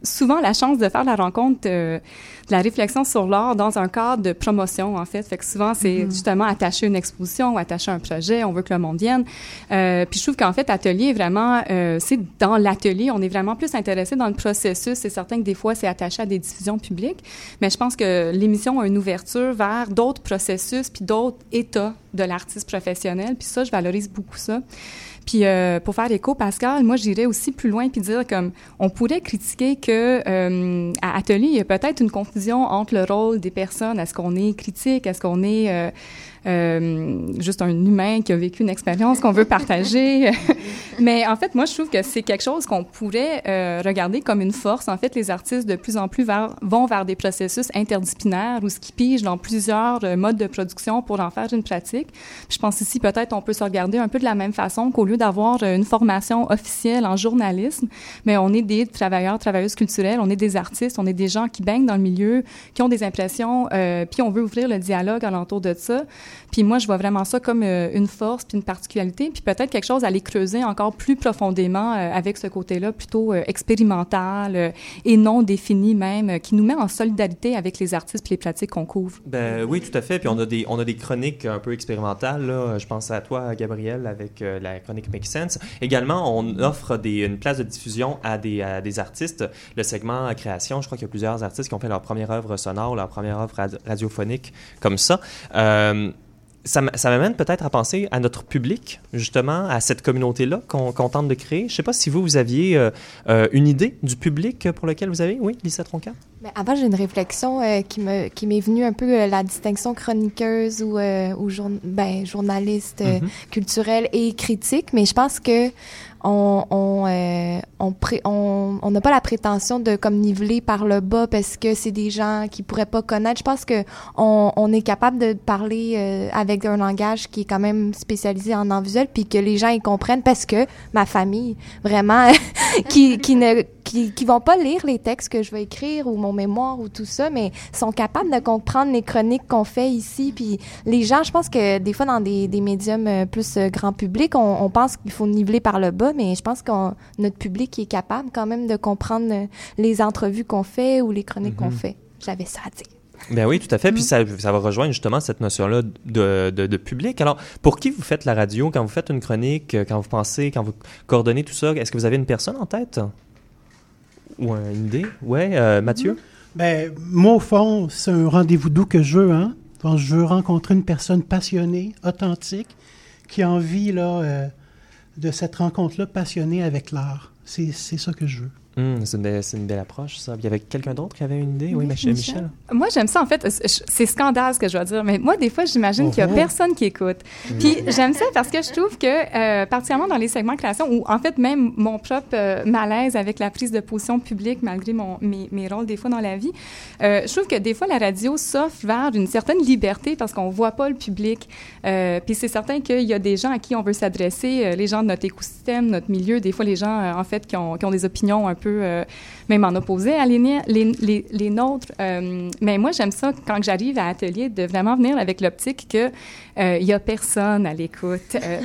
souvent la chance de faire la rencontre euh, de la réflexion sur l'art dans un cadre de promotion, en fait. Fait que souvent, c'est mm -hmm. justement attacher une exposition attacher un projet, on veut que le monde vienne. Euh, puis je trouve qu'en fait, atelier, vraiment, euh, c'est dans l'atelier, on est vraiment plus intéressé dans le processus. C'est certain que des fois, c'est attaché à des diffusions publiques, mais je pense que l'émission a une ouverture vers d'autres processus puis d'autres états de l'artiste professionnel. Puis ça, je valorise beaucoup ça. Puis euh, pour faire écho, Pascal, moi j'irais aussi plus loin puis dire comme on pourrait critiquer que euh, à Atelier, il y a peut-être une confusion entre le rôle des personnes. Est-ce qu'on est critique, est-ce qu'on est, est euh, juste un humain qui a vécu une expérience qu'on veut partager. Mais en fait, moi, je trouve que c'est quelque chose qu'on pourrait euh, regarder comme une force. En fait, les artistes de plus en plus vont vers des processus interdisciplinaires où ce qui pigent dans plusieurs euh, modes de production pour en faire une pratique. Je pense ici, peut-être, on peut se regarder un peu de la même façon qu'au lieu d'avoir une formation officielle en journalisme, mais on est des travailleurs, travailleuses culturelles, on est des artistes, on est des gens qui baignent dans le milieu, qui ont des impressions, euh, puis on veut ouvrir le dialogue alentour de ça. Puis moi, je vois vraiment ça comme euh, une force puis une particularité, puis peut-être quelque chose à aller creuser encore plus profondément euh, avec ce côté-là plutôt euh, expérimental et non défini même, qui nous met en solidarité avec les artistes puis les pratiques qu'on couvre. Ben oui, tout à fait. Puis on a des on a des chroniques un peu expérimentales. Je pense à toi, Gabriel, avec la chronique Make Sense. Également, on offre une place de diffusion à des, artistes. Le segment création, je crois qu'il y a plusieurs artistes qui ont fait leur première œuvre sonore, leur première œuvre radiophonique comme ça. Ça, m'amène peut-être à penser à notre public, justement, à cette communauté-là qu'on qu tente de créer. Je ne sais pas si vous, vous aviez euh, euh, une idée du public pour lequel vous avez. Oui, Lisa Tronca? Mais avant, j'ai une réflexion euh, qui me qui m'est venue un peu la distinction chroniqueuse ou, ou jour, ben, journaliste mm -hmm. culturelle et critique. Mais je pense que on on euh, on n'a on, on pas la prétention de comme niveler par le bas parce que c'est des gens qui pourraient pas connaître. Je pense que on, est capable de parler euh, avec un langage qui est quand même spécialisé en art visuel puis que les gens y comprennent parce que ma famille vraiment qui qui ne qui, qui vont pas lire les textes que je vais écrire ou mon mémoire ou tout ça, mais sont capables de comprendre les chroniques qu'on fait ici. Puis les gens, je pense que des fois dans des, des médiums plus grand public, on, on pense qu'il faut niveler par le bas, mais je pense que notre public est capable quand même de comprendre les entrevues qu'on fait ou les chroniques mm -hmm. qu'on fait. J'avais ça à dire. Ben oui, tout à fait. Puis ça, ça va rejoindre justement cette notion-là de, de, de, public. Alors, pour qui vous faites la radio, quand vous faites une chronique, quand vous pensez, quand vous coordonnez tout ça, est-ce que vous avez une personne en tête? Ou une idée? Ouais, euh, Mathieu? Ben, moi, au fond, c'est un rendez-vous doux que je veux, hein. je veux rencontrer une personne passionnée, authentique, qui a envie, là, euh, de cette rencontre-là passionnée avec l'art. C'est ça que je veux. Hum, c'est une, belle- c'est une belle approche, ça. Il y avait quelqu'un d'autre qui avait une idée? Oui, Michel. Michel. Moi, j'aime ça, en fait. C'est scandale ce que je dois dire, mais moi, des fois, j'imagine qu'il n'y a Oh. personne qui écoute. Puis j'aime ça parce que je trouve que, euh, particulièrement dans les segments création, ou en fait, même mon propre euh, malaise avec la prise de position publique, malgré mon, mes, mes rôles des fois dans la vie, euh, je trouve que des fois, la radio s'offre vers une certaine liberté parce qu'on ne voit pas le public. Puis c'est certain qu'il y a des gens à qui on veut s'adresser, les gens de notre écosystème, notre milieu, des fois, les gens, en fait, qui ont, qui ont des opinions un peu, euh, même en opposé à les, les, les, les nôtres. Euh, mais moi, j'aime ça quand j'arrive à Atelier de vraiment venir avec l'optique que euh, il y a personne à l'écoute euh,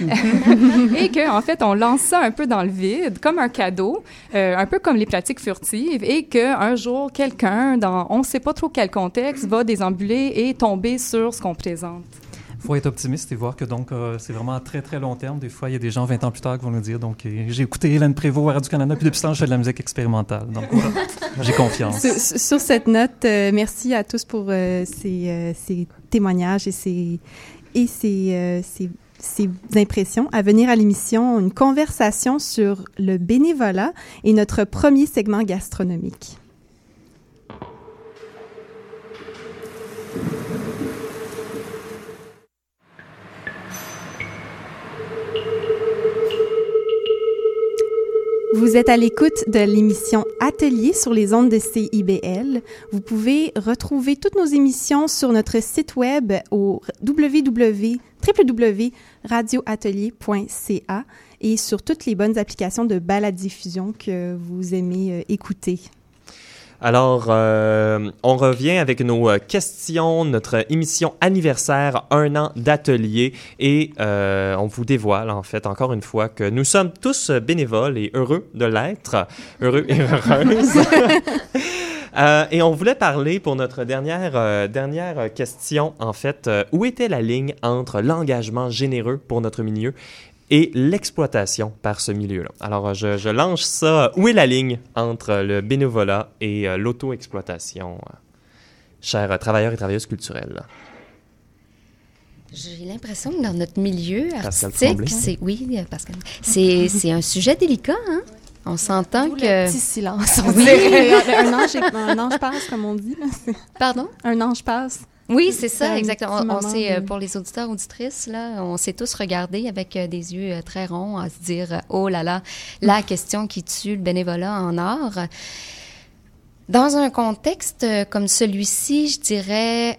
et que en fait on lance ça un peu dans le vide comme un cadeau, un peu comme les pratiques furtives et que un jour quelqu'un dans on sait pas trop quel contexte va déambuler et tomber sur ce qu'on présente. Faut être optimiste et voir que donc euh, c'est vraiment à très très long terme. Des fois, il y a des gens 20 ans plus tard qui vont nous dire donc euh, j'ai écouté Hélène Prévost à Radio-Canada, puis depuis ce temps, je fais de la musique expérimentale. Donc voilà, j'ai confiance. Sur, cette note, euh, merci à tous pour euh, ces, ces témoignages et ces, et ces, ces, ces impressions. À venir à l'émission, une conversation sur le bénévolat et notre premier segment gastronomique. Vous êtes à l'écoute de l'émission Atelier sur les ondes de CIBL. Vous pouvez retrouver toutes nos émissions sur notre site web au www www.radioatelier.ca et sur toutes les bonnes applications de balade-diffusion que vous aimez euh, écouter. Alors, euh, on revient avec nos euh, questions, notre émission anniversaire, un an d'atelier, et euh, on vous dévoile en fait encore une fois que nous sommes tous bénévoles et heureux de l'être, heureux et heureuses. Euh, et on voulait parler pour notre dernière, euh, dernière question, en fait, euh, où était la ligne entre l'engagement généreux pour notre milieu et l'exploitation par ce milieu-là. Alors, euh, je, je lance ça. Où est la ligne entre le bénévolat et euh, l'auto-exploitation, euh, chers euh, travailleurs et travailleuses culturelles? J'ai l'impression que dans notre milieu artistique, Tremblay. c'est oui, Pascal, c'est c'est un sujet délicat, hein? On s'entend que petit silence, on Oui, dirait. un, ange, un ange passe, comme on dit. Pardon? Un ange passe. Oui, c'est ça, exactement. On, s'est, euh, de- pour les auditeurs, auditrices, là, on s'est tous regardés avec euh, des yeux euh, très ronds à se dire, oh là là, la question qui tue le bénévolat en art. Dans un contexte comme celui-ci, je dirais,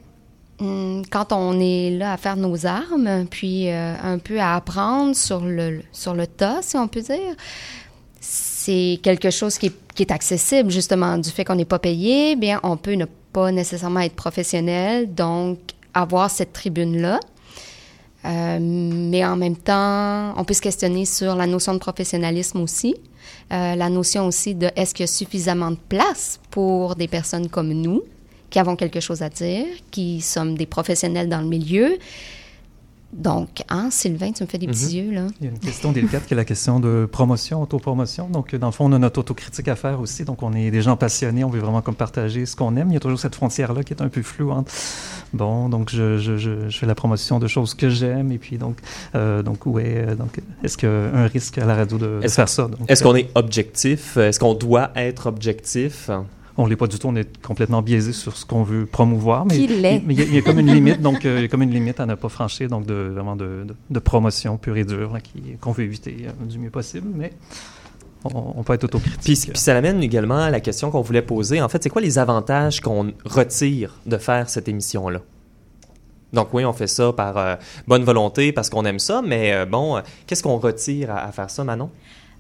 hum, quand on est là à faire nos armes, puis un peu à apprendre sur le, sur le tas, si on peut dire, c'est quelque chose qui est, qui est accessible, justement, du fait qu'on n'est pas payé, bien, on peut ne pas nécessairement être professionnel, donc avoir cette tribune-là. Euh, mais en même temps, on peut se questionner sur la notion de professionnalisme aussi, Euh, la notion aussi de est-ce qu'il y a suffisamment de place pour des personnes comme nous qui avons quelque chose à dire, qui sommes des professionnels dans le milieu. Donc, hein, Sylvain, tu me fais des petits yeux, là. Il y a une question délicate qui est la question de promotion, autopromotion. Donc, dans le fond, on a notre autocritique à faire aussi. Donc, on est des gens passionnés, on veut vraiment comme partager ce qu'on aime. Il y a toujours cette frontière-là qui est un peu floue entre, bon, donc je, je, je, je fais la promotion de choses que j'aime. Et puis, donc, euh, donc, ouais, euh, donc, est-ce qu'il y a un risque à la radio de, faire ça? Est-ce euh, qu'on est objectif? Est-ce qu'on doit être objectif? On l'est pas du tout, on est complètement biaisé sur ce qu'on veut promouvoir. Mais Qu'il l'est. mais il y, a- il y a comme une limite, donc euh, il y a comme une limite à ne pas franchir, donc de vraiment de, de, de promotion pure et dure qu'on veut éviter euh, du mieux possible, mais on, on peut être autocritique. Puis, puis ça l'amène également à la question qu'on voulait poser. En fait, c'est quoi les avantages qu'on retire de faire cette émission-là? Donc oui, on fait ça par euh, bonne volonté, parce qu'on aime ça, mais euh, bon, qu'est-ce qu'on retire à, à faire ça, Manon?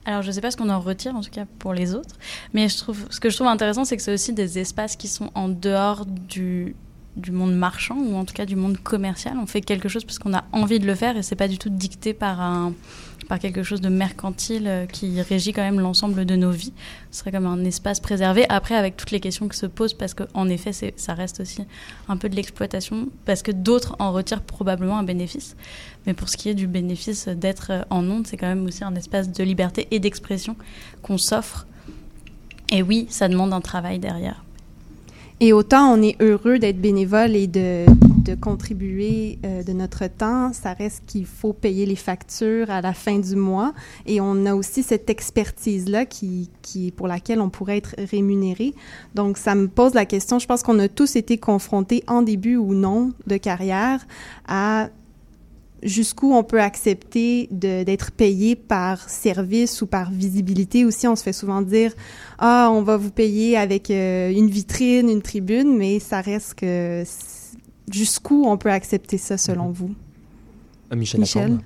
Alors, je ne sais pas ce qu'on en retire, en tout cas pour les autres, mais je trouve, ce que je trouve intéressant, c'est que c'est aussi des espaces qui sont en dehors du, du monde marchand, ou en tout cas du monde commercial. On fait quelque chose parce qu'on a envie de le faire, et c'est pas du tout dicté par, un, par quelque chose de mercantile euh, qui régit quand même l'ensemble de nos vies. Ce serait comme un espace préservé, après avec toutes les questions qui se posent, parce qu'en effet, ça reste aussi un peu de l'exploitation, parce que d'autres en retirent probablement un bénéfice. Mais pour ce qui est du bénéfice d'être euh, en onde, c'est quand même aussi un espace de liberté et d'expression qu'on s'offre. Et oui, ça demande un travail derrière. Et autant on est heureux d'être bénévole et de de contribuer euh, de notre temps, ça reste qu'il faut payer les factures à la fin du mois. Et on a aussi cette expertise-là qui, qui, pour laquelle on pourrait être rémunéré. Donc, ça me pose la question, je pense qu'on a tous été confrontés en début ou non de carrière à jusqu'où on peut accepter d'être payé par service ou par visibilité aussi. On se fait souvent dire ah on va vous payer avec euh, une vitrine, une tribune, mais ça reste que jusqu'où on peut accepter ça selon Mm-hmm. vous? Michel. Michel?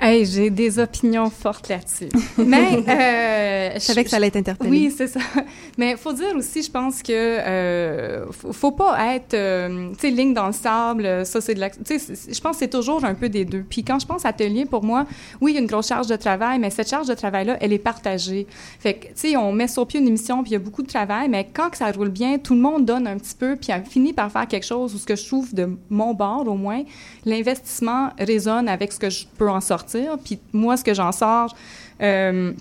Hey, j'ai des opinions fortes là-dessus. Mais euh, Je savais que ça allait t'interpeller. Oui, c'est ça. Mais faut dire aussi, je pense que euh, faut, pas être, euh, tu sais, ligne dans le sable. Ça, c'est de la. Tu sais, je pense que c'est toujours un peu des deux. Puis quand je pense atelier, pour moi, oui, il y a une grosse charge de travail, mais cette charge de travail-là, elle est partagée. Fait que, tu sais, on met sur pied une émission, puis il y a beaucoup de travail, mais quand que ça roule bien, tout le monde donne un petit peu, puis on finit par faire quelque chose où ce que je trouve de mon bord, au moins, l'investissement résonne avec ce que je peux en sortir. Puis moi, ce que j'en sors, euh,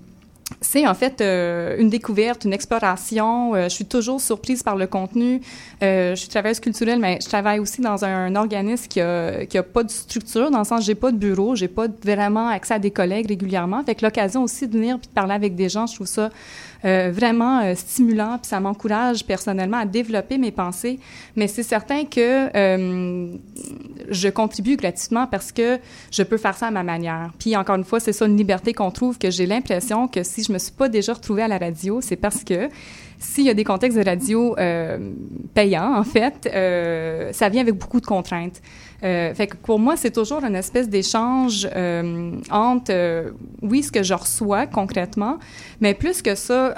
c'est en fait euh, une découverte, une exploration. Euh, je suis toujours surprise par le contenu. Je suis travailleuse culturelle, mais je travaille aussi dans un, organisme qui a, qui a pas de structure, dans le sens j'ai pas de bureau, j'ai pas vraiment accès à des collègues régulièrement. Fait que l'occasion aussi de venir puis de parler avec des gens, je trouve ça euh, vraiment euh, stimulant, puis ça m'encourage personnellement à développer mes pensées. Mais c'est certain que euh, je contribue gratuitement parce que je peux faire ça à ma manière. Puis encore une fois, c'est ça une liberté qu'on trouve que j'ai l'impression que si je me suis pas déjà retrouvée à la radio, c'est parce que s'il y a des contextes de radio euh, payants, en fait, euh, ça vient avec beaucoup de contraintes. Euh, fait que pour moi, c'est toujours une espèce d'échange euh, entre, euh, oui, ce que je reçois concrètement, mais plus que ça,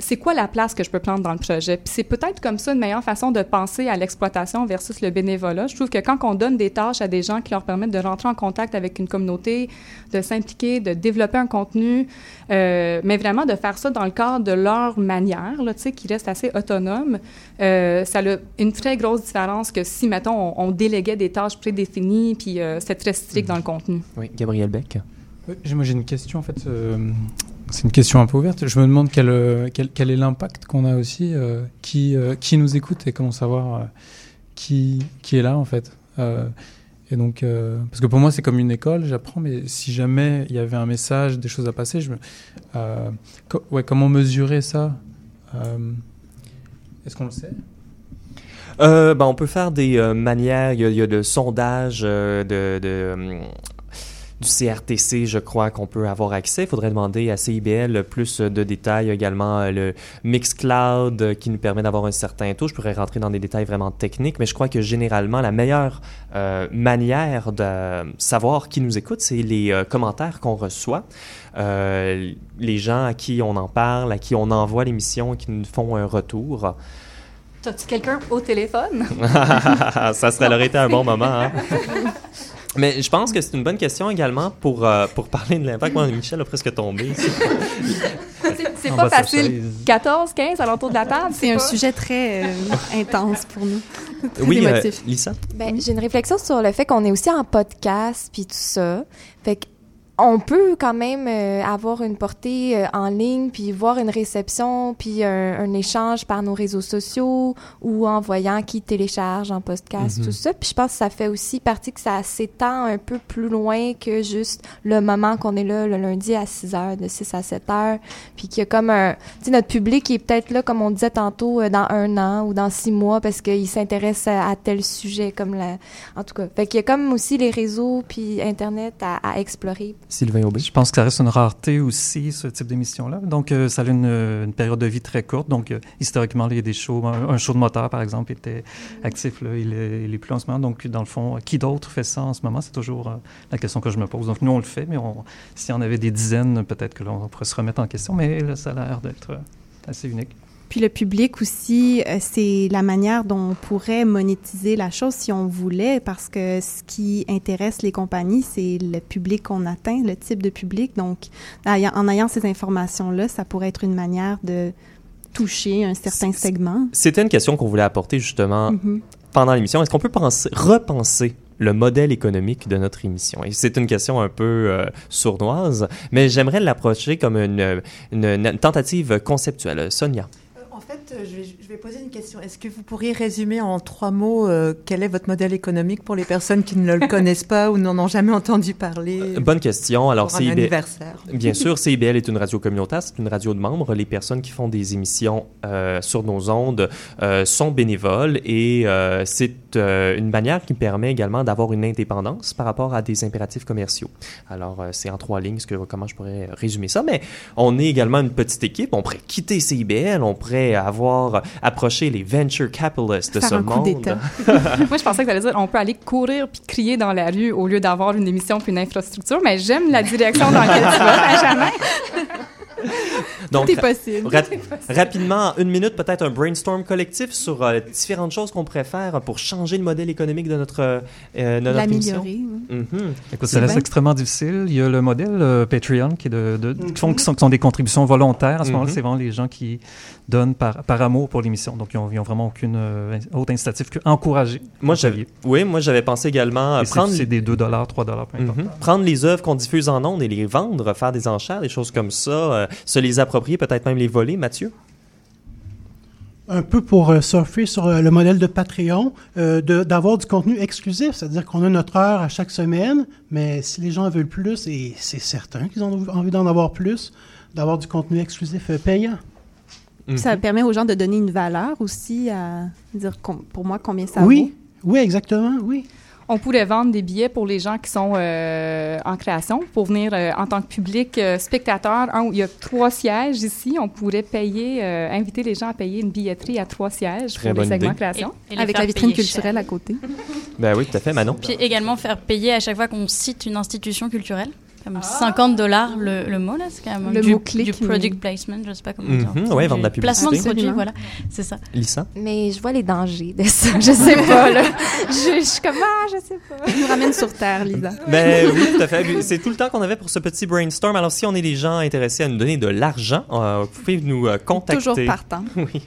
c'est quoi la place que je peux prendre dans le projet? Puis c'est peut-être comme ça une meilleure façon de penser à l'exploitation versus le bénévolat. Je trouve que quand on donne des tâches à des gens qui leur permettent de rentrer en contact avec une communauté, de s'impliquer, de développer un contenu, mais vraiment de faire ça dans le cadre de leur manière, tu sais, qui reste assez autonome, ça a une très grosse différence que si, mettons, on, on déléguait des tâches prédéfinies, puis euh, c'est très strict dans le contenu. Oui, Gabriel Beck. Oui, moi j'ai une question en fait. euh, c'est une question un peu ouverte. Je me demande quel, euh, quel, quel est l'impact qu'on a aussi, euh, qui, euh, qui nous écoute et comment savoir euh, qui, qui est là en fait. Euh, et donc, euh, parce que pour moi c'est comme une école, j'apprends, mais si jamais il y avait un message, des choses à passer, je me, euh, co- ouais, comment mesurer ça Euh, Est-ce qu'on le sait? Euh, ben, on peut faire des euh, manières. Il y a, de sondages euh, de, de, hum, du CRTC, je crois, qu'on peut avoir accès. Il faudrait demander à CIBL plus de détails. Également euh, le Mixcloud euh, qui nous permet d'avoir un certain taux. Je pourrais rentrer dans des détails vraiment techniques, mais je crois que généralement, la meilleure euh, manière de savoir qui nous écoute, c'est les euh, commentaires qu'on reçoit. Euh, les gens à qui on en parle, à qui on envoie l'émission, qui nous font un retour. T'as-tu quelqu'un au téléphone? ça serait, aurait été un bon moment. hein. Mais je pense que c'est une bonne question également pour, euh, pour parler de l'impact. Moi, Michel a presque tombé. C'est- pas facile. s'asseoir. 14, 15 à l'entour de la table. C'est un pas- sujet très euh, intense pour nous. Très Oui, euh. Lisa? Ben, j'ai une réflexion sur le fait qu'on est aussi en podcast puis tout ça. Fait que on peut quand même euh, avoir une portée euh, en ligne puis voir une réception puis un, un échange par nos réseaux sociaux ou en voyant qui télécharge en podcast Mhm. tout ça. Puis je pense que ça fait aussi partie que ça s'étend un peu plus loin que juste le moment qu'on est là le lundi à 6 heures, de 6 à 7 heures. Puis qu'il y a comme un... Tu sais, notre public est peut-être là, comme on disait tantôt, euh, dans un an ou dans six mois parce qu'il s'intéresse à, à tel sujet comme la... En tout cas, fait qu'il y a comme aussi les réseaux puis Internet à, à explorer. Sylvain Aubé. Je pense que ça reste une rareté aussi, ce type d'émission-là. Donc, euh, ça a une, une période de vie très courte. Donc, euh, historiquement, il y a des shows. Un, un show de moteur, par exemple, était actif. Il, est, plus en ce moment. Donc, dans le fond, qui d'autre fait ça en ce moment? C'est toujours euh, la question que je me pose. Donc, nous, on le fait, mais on, s'il y en avait des dizaines, peut-être que l'on pourrait se remettre en question. Mais là, ça a l'air d'être euh, assez unique. Puis le public aussi, euh, c'est la manière dont on pourrait monétiser la chose si on voulait, parce que ce qui intéresse les compagnies, c'est le public qu'on atteint, le type de public. Donc, en ayant- ces informations-là, ça pourrait être une manière de toucher un certain segment. C'était une question qu'on voulait apporter justement Mhm. pendant l'émission. Est-ce qu'on peut penser, repenser le modèle économique de notre émission? Et c'est une question un peu euh, sournoise, mais j'aimerais l'approcher comme une, une- une tentative conceptuelle. Sonia? Euh, je vais, je vais poser une question. Est-ce que vous pourriez résumer en trois mots euh, quel est votre modèle économique pour les personnes qui ne le connaissent pas ou n'en ont jamais entendu parler Euh, Bonne question. Alors, pour un CIBL anniversaire. Bien sûr, CIBL est une radio communautaire, c'est une radio de membres. Les personnes qui font des émissions euh, sur nos ondes sont bénévoles et c'est euh, une manière qui permet également d'avoir une indépendance par rapport à des impératifs commerciaux. Alors, euh, c'est en trois lignes ce que, comment je pourrais résumer ça, mais on est également une petite équipe. On pourrait quitter CIBL, on pourrait avoir approché les venture capitalists de Faire ce un coup monde. d'État. Moi, je pensais que tu allais dire on peut aller courir puis crier dans la rue au lieu d'avoir une émission puis une infrastructure, mais j'aime la direction dans laquelle tu vas, Benjamin. Donc, Tout est possible. ra- Tout est possible. rapidement, en une minute, peut-être un brainstorm collectif sur euh, différentes choses qu'on pourrait faire pour changer le modèle économique de notre, euh, de notre émission. L'améliorer, oui. Mhm. Écoute, ça reste extrêmement difficile. Il y a le modèle euh, Patreon qui, est de, de- qui font, qui sont, qui sont des contributions volontaires. À ce moment-là, Mhm. c'est vraiment les gens qui donnent par, par amour pour l'émission. Donc, ils n'ont ont vraiment aucune euh, autre incitative qu'encourager. Moi, j'avais, oui, moi, j'avais pensé également à c'est- prendre, C'est des 2 3 peu importe. Mhm. prendre les œuvres qu'on diffuse en ondes et les vendre, faire des enchères, des choses comme ça, euh, se les approprier, peut-être même les voler, Mathieu? un peu pour euh, surfer sur euh, le modèle de Patreon, euh, de- d'avoir du contenu exclusif, c'est-à-dire qu'on a notre heure à chaque semaine, mais si les gens en veulent plus, et c'est certain qu'ils ont envie d'en avoir plus, d'avoir du contenu exclusif euh, payant. Mhm. Ça permet aux gens de donner une valeur aussi à dire com- pour moi combien ça oui, oui, exactement, oui. On pourrait vendre des billets pour les gens qui sont euh, en création, pour venir euh, en tant que public euh, spectateur. Il y a trois sièges ici. On pourrait payer, euh, inviter les gens à payer une billetterie à trois sièges Très pour les segments idée. création. Et- et les Avec la vitrine culturelle cher. à côté. Ben oui, tout à fait, Manon. Puis également faire payer à chaque fois qu'on cite une institution culturelle. Comme 50 dollars le, le mot, là, c'est quand même Le du, mot-clic, du mais- product placement, je sais pas comment Mhm, dire. ouais, Du vendre de la publicité. Placement de produit, voilà, c'est ça. Lisa? Mais je vois les dangers de ça. Je sais pas, là. Je, je suis comme, ah, je sais pas. Tu nous ramènes sur Terre, Lisa. Ben oui, tout à fait. C'est tout le temps qu'on avait pour ce petit brainstorm. Alors, si on est des gens intéressés à nous donner de l'argent, euh, vous pouvez nous euh, contacter. Toujours partant. Oui.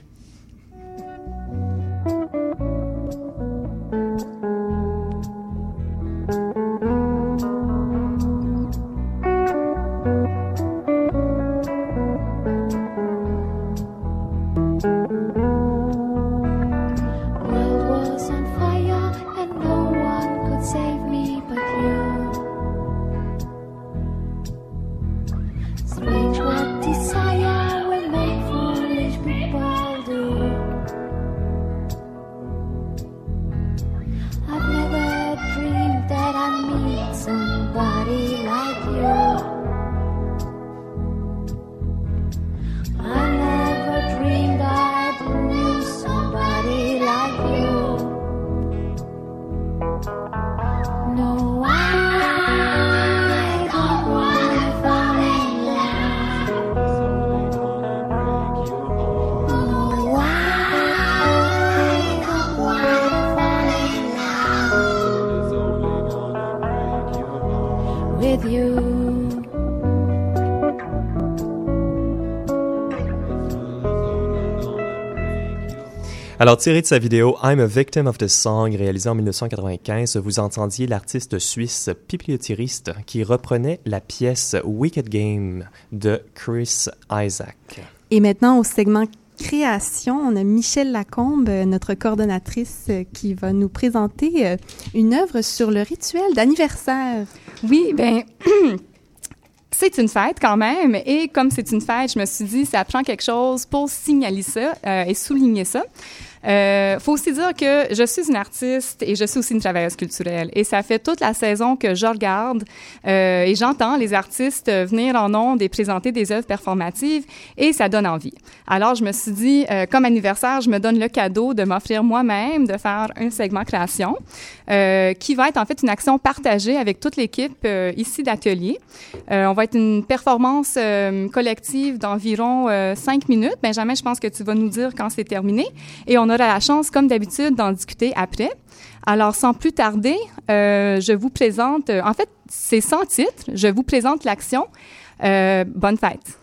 Alors, tiré de sa vidéo I'm a Victim of the Song, réalisée en 1995, vous entendiez l'artiste suisse Pipilotiriste qui reprenait la pièce Wicked Game de Chris Isaac. Et maintenant, au segment création, on a Michelle Lacombe, notre coordonnatrice, qui va nous présenter euh, une œuvre sur le rituel d'anniversaire. Oui, ben c'est une fête quand même. Et comme c'est une fête, je me suis dit, ça prend quelque chose pour signaler ça euh, et souligner ça. Euh, faut aussi dire que je suis une artiste et je suis aussi une travailleuse culturelle. Et ça fait toute la saison que je regarde euh, et j'entends les artistes venir en ondes et présenter des œuvres performatives et ça donne envie. Alors, je me suis dit, euh, comme anniversaire, je me donne le cadeau de m'offrir moi-même de faire un segment création euh, qui va être en fait une action partagée avec toute l'équipe euh, ici d'atelier. Euh, on va être une performance collective d'environ cinq minutes. Benjamin, je pense que tu vas nous dire quand c'est terminé. Et on aura la chance, comme d'habitude, d'en discuter après. Alors, sans plus tarder, euh, je vous présente, euh, en fait, c'est sans titre, je vous présente l'action. Euh, bonne fête.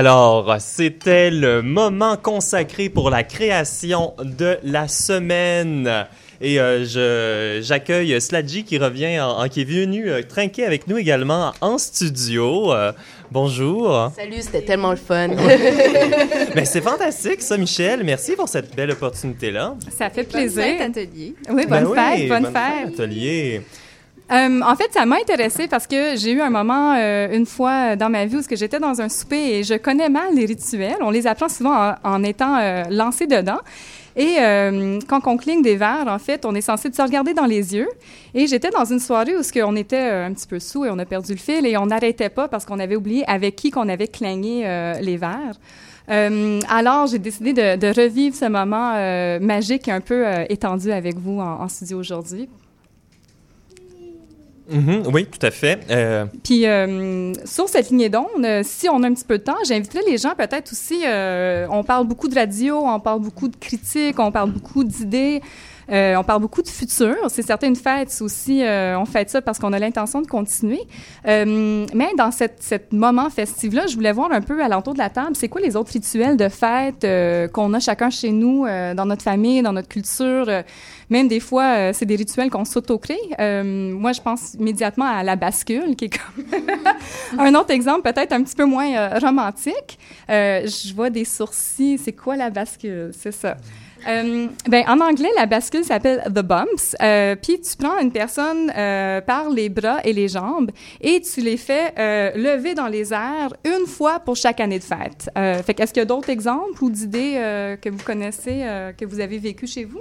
Alors, c'était le moment consacré pour la création de la semaine. Et euh, je j'accueille Sladji qui revient, en, en- qui est venu euh, trinquer avec nous également en studio. Euh, bonjour. Salut, c'était tellement le fun. Ben, c'est fantastique ça, Michel. Merci pour cette belle opportunité-là. Ça fait Bonne plaisir. fête, atelier. Oui, Ben bonne oui, fête, bonne, bonne fête. Atelier. Euh, en fait, ça m'a intéressée parce que j'ai eu un moment euh, une fois dans ma vie où j'étais dans un souper et je connais mal les rituels. On les apprend souvent en, étant euh, lancé dedans. Et quand on cligne des verres, en fait, on est censé se regarder dans les yeux. Et j'étais dans une soirée où qu'on était un petit peu sous et on a perdu le fil et on n'arrêtait pas parce qu'on avait oublié avec qui qu'on avait cligné les verres. Alors, j'ai décidé de, revivre ce moment magique un peu étendu avec vous en studio aujourd'hui. Mhm, oui, tout à fait. Euh, Puis euh, sur cette lignée d'onde, euh, si on a un petit peu de temps, j'inviterais les gens peut-être aussi. on parle beaucoup de radio, on parle beaucoup de critiques, on parle beaucoup d'idées. Euh, on parle beaucoup de futur. C'est certain, une fête c'est aussi, euh, on fête ça parce qu'on a l'intention de continuer. Euh, mais dans cette, cette moment festif-là, je voulais voir un peu à l'entour de la table, c'est quoi les autres rituels de fête qu'on a chacun chez nous, dans notre famille, dans notre culture? même des fois, euh, c'est des rituels qu'on s'auto-crée. Euh, moi, je pense immédiatement à la bascule, qui est comme un autre exemple, peut-être un petit peu moins euh, romantique. Je vois des sourcils. C'est quoi la bascule? C'est ça. Euh, ben, en anglais, la bascule s'appelle the bumps. Euh, Puis tu prends une personne euh, par les bras et les jambes et tu les fais lever dans les airs une fois pour chaque année de fête. Fait qu'est-ce qu'il y a d'autres exemples ou d'idées que vous connaissez, que vous avez vécues chez vous?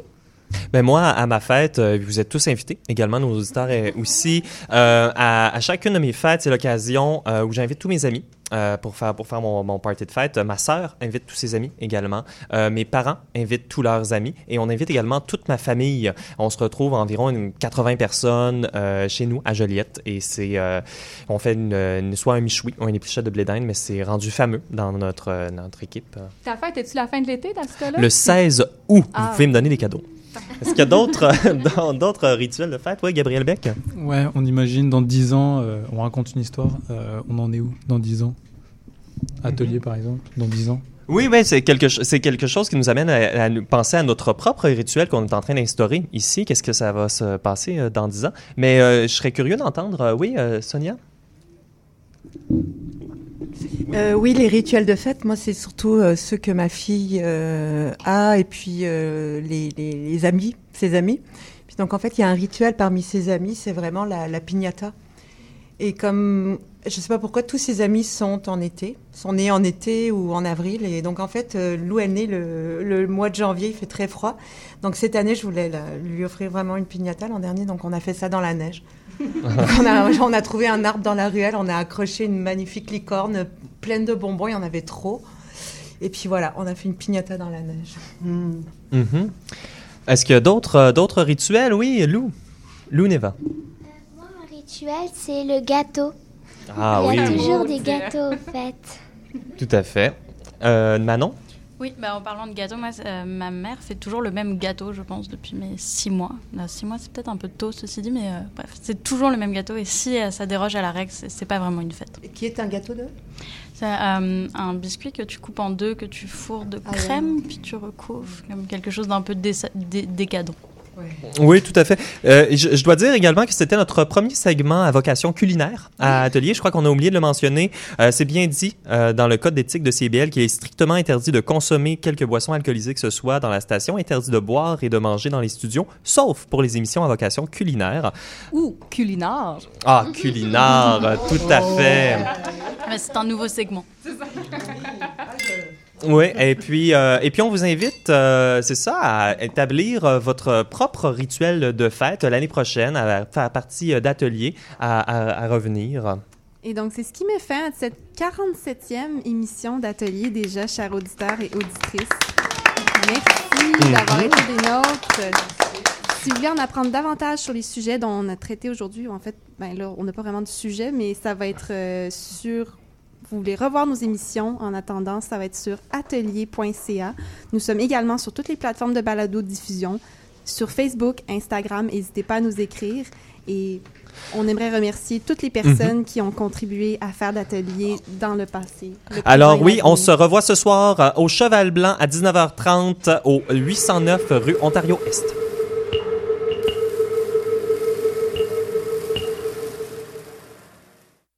Ben moi, à ma fête, vous êtes tous invités, également nos auditeurs aussi. À, chacune de mes fêtes, c'est l'occasion où j'invite tous mes amis euh, pour faire, pour faire mon, mon party de fête. Ma sœur invite tous ses amis également. Euh, mes parents invitent tous leurs amis. Et on invite également toute ma famille. On se retrouve environ une 80 personnes euh, chez nous à Joliette. Et c'est, on fait une, une, soit un michoui ou une épluchette de blé d'Inde, mais c'est rendu fameux dans notre, notre équipe. Ta fête, es-tu la fin de l'été dans ce cas-là? Le 16 août, Ah. vous pouvez me donner des cadeaux. Est-ce qu'il y a d'autres, rituels de fête? Oui, Gabriel Beck? Ouais, on imagine dans 10 ans, euh, on raconte une histoire. euh, on en est où dans 10 ans? Atelier, par exemple, dans 10 ans? Oui, oui, c'est quelque, c'est quelque chose qui nous amène à, penser à notre propre rituel qu'on est en train d'instaurer ici. Qu'est-ce que ça va se passer euh, dans 10 ans? Mais euh, je serais curieux d'entendre, euh, oui, euh, Sonia? Euh, oui, les rituels de fête, moi, c'est surtout euh, ceux que ma fille euh, a et puis les, amis, ses amis. Donc, en fait, il y a un rituel parmi ses amis, c'est vraiment la, la piñata. Et comme je sais pas pourquoi tous ses amis sont en été, sont nés en été ou en avril, et donc en fait, Lou est née le, mois de janvier, il fait très froid. Donc cette année, je voulais la- lui offrir vraiment une piñata l'an dernier, donc on a fait ça dans la neige. on, a, on a trouvé un arbre dans la ruelle, on a accroché une magnifique licorne pleine de bonbons, il y en avait trop. Et puis voilà, on a fait une piñata dans la neige. Mhm. Est-ce qu'il y a d'autres, euh, d'autres rituels? Oui, Lou. Lou Neva. Un rituel, c'est le gâteau. Ah Il y a oui. toujours des gâteaux aux fêtes. Tout à fait. Euh, Manon? Oui, bah en parlant de gâteau, moi, euh, ma mère fait toujours le même gâteau, je pense, depuis mes six mois. Là, six mois, c'est peut-être un peu tôt, ceci dit, mais euh, bref, c'est toujours le même gâteau. Et si euh, ça déroge à la règle, c'est pas vraiment une fête. Qui est un gâteau de? C'est un biscuit que tu coupes en deux, que tu fourres de Ah ouais. crème, puis tu recouvres comme quelque chose d'un peu déca- dé- décadent. Oui, tout à fait. Euh, je, je dois dire également que c'était notre premier segment à vocation culinaire à Atelier. Je crois qu'on a oublié de le mentionner. Euh, c'est bien dit euh, dans le code d'éthique de CBL qu'il est strictement interdit de consommer quelque boisson alcoolisée que ce soit dans la station, interdit de boire et de manger dans les studios, sauf pour les émissions à vocation culinaire. Ou culinaire. Ah, culinaire, tout à fait. Mais c'est un nouveau segment. Oui, et puis, euh, et puis on vous invite, euh, c'est ça, à établir euh, votre propre rituel de fête l'année prochaine, à faire partie euh, d'atelier, à, à- à revenir. Et donc, c'est ce qui met fin à cette 47e émission d'Atelier déjà, chers auditeurs et auditrices. Merci Mhm. d'avoir été des nôtres. Si vous voulez en apprendre davantage sur les sujets dont on a traité aujourd'hui, en fait, ben là, on n'a pas vraiment de sujet, mais ça va être euh, sur... Vous voulez revoir nos émissions en attendant, ça va être sur atelier.ca. Nous sommes également sur toutes les plateformes de balado-diffusion, sur Facebook, Instagram. N'hésitez pas à nous écrire. Et on aimerait remercier toutes les personnes qui ont contribué à faire d'atelier dans le passé. le Alors oui, on se revoit ce soir euh, au Cheval Blanc à 19h30 au 809 rue Ontario-Est.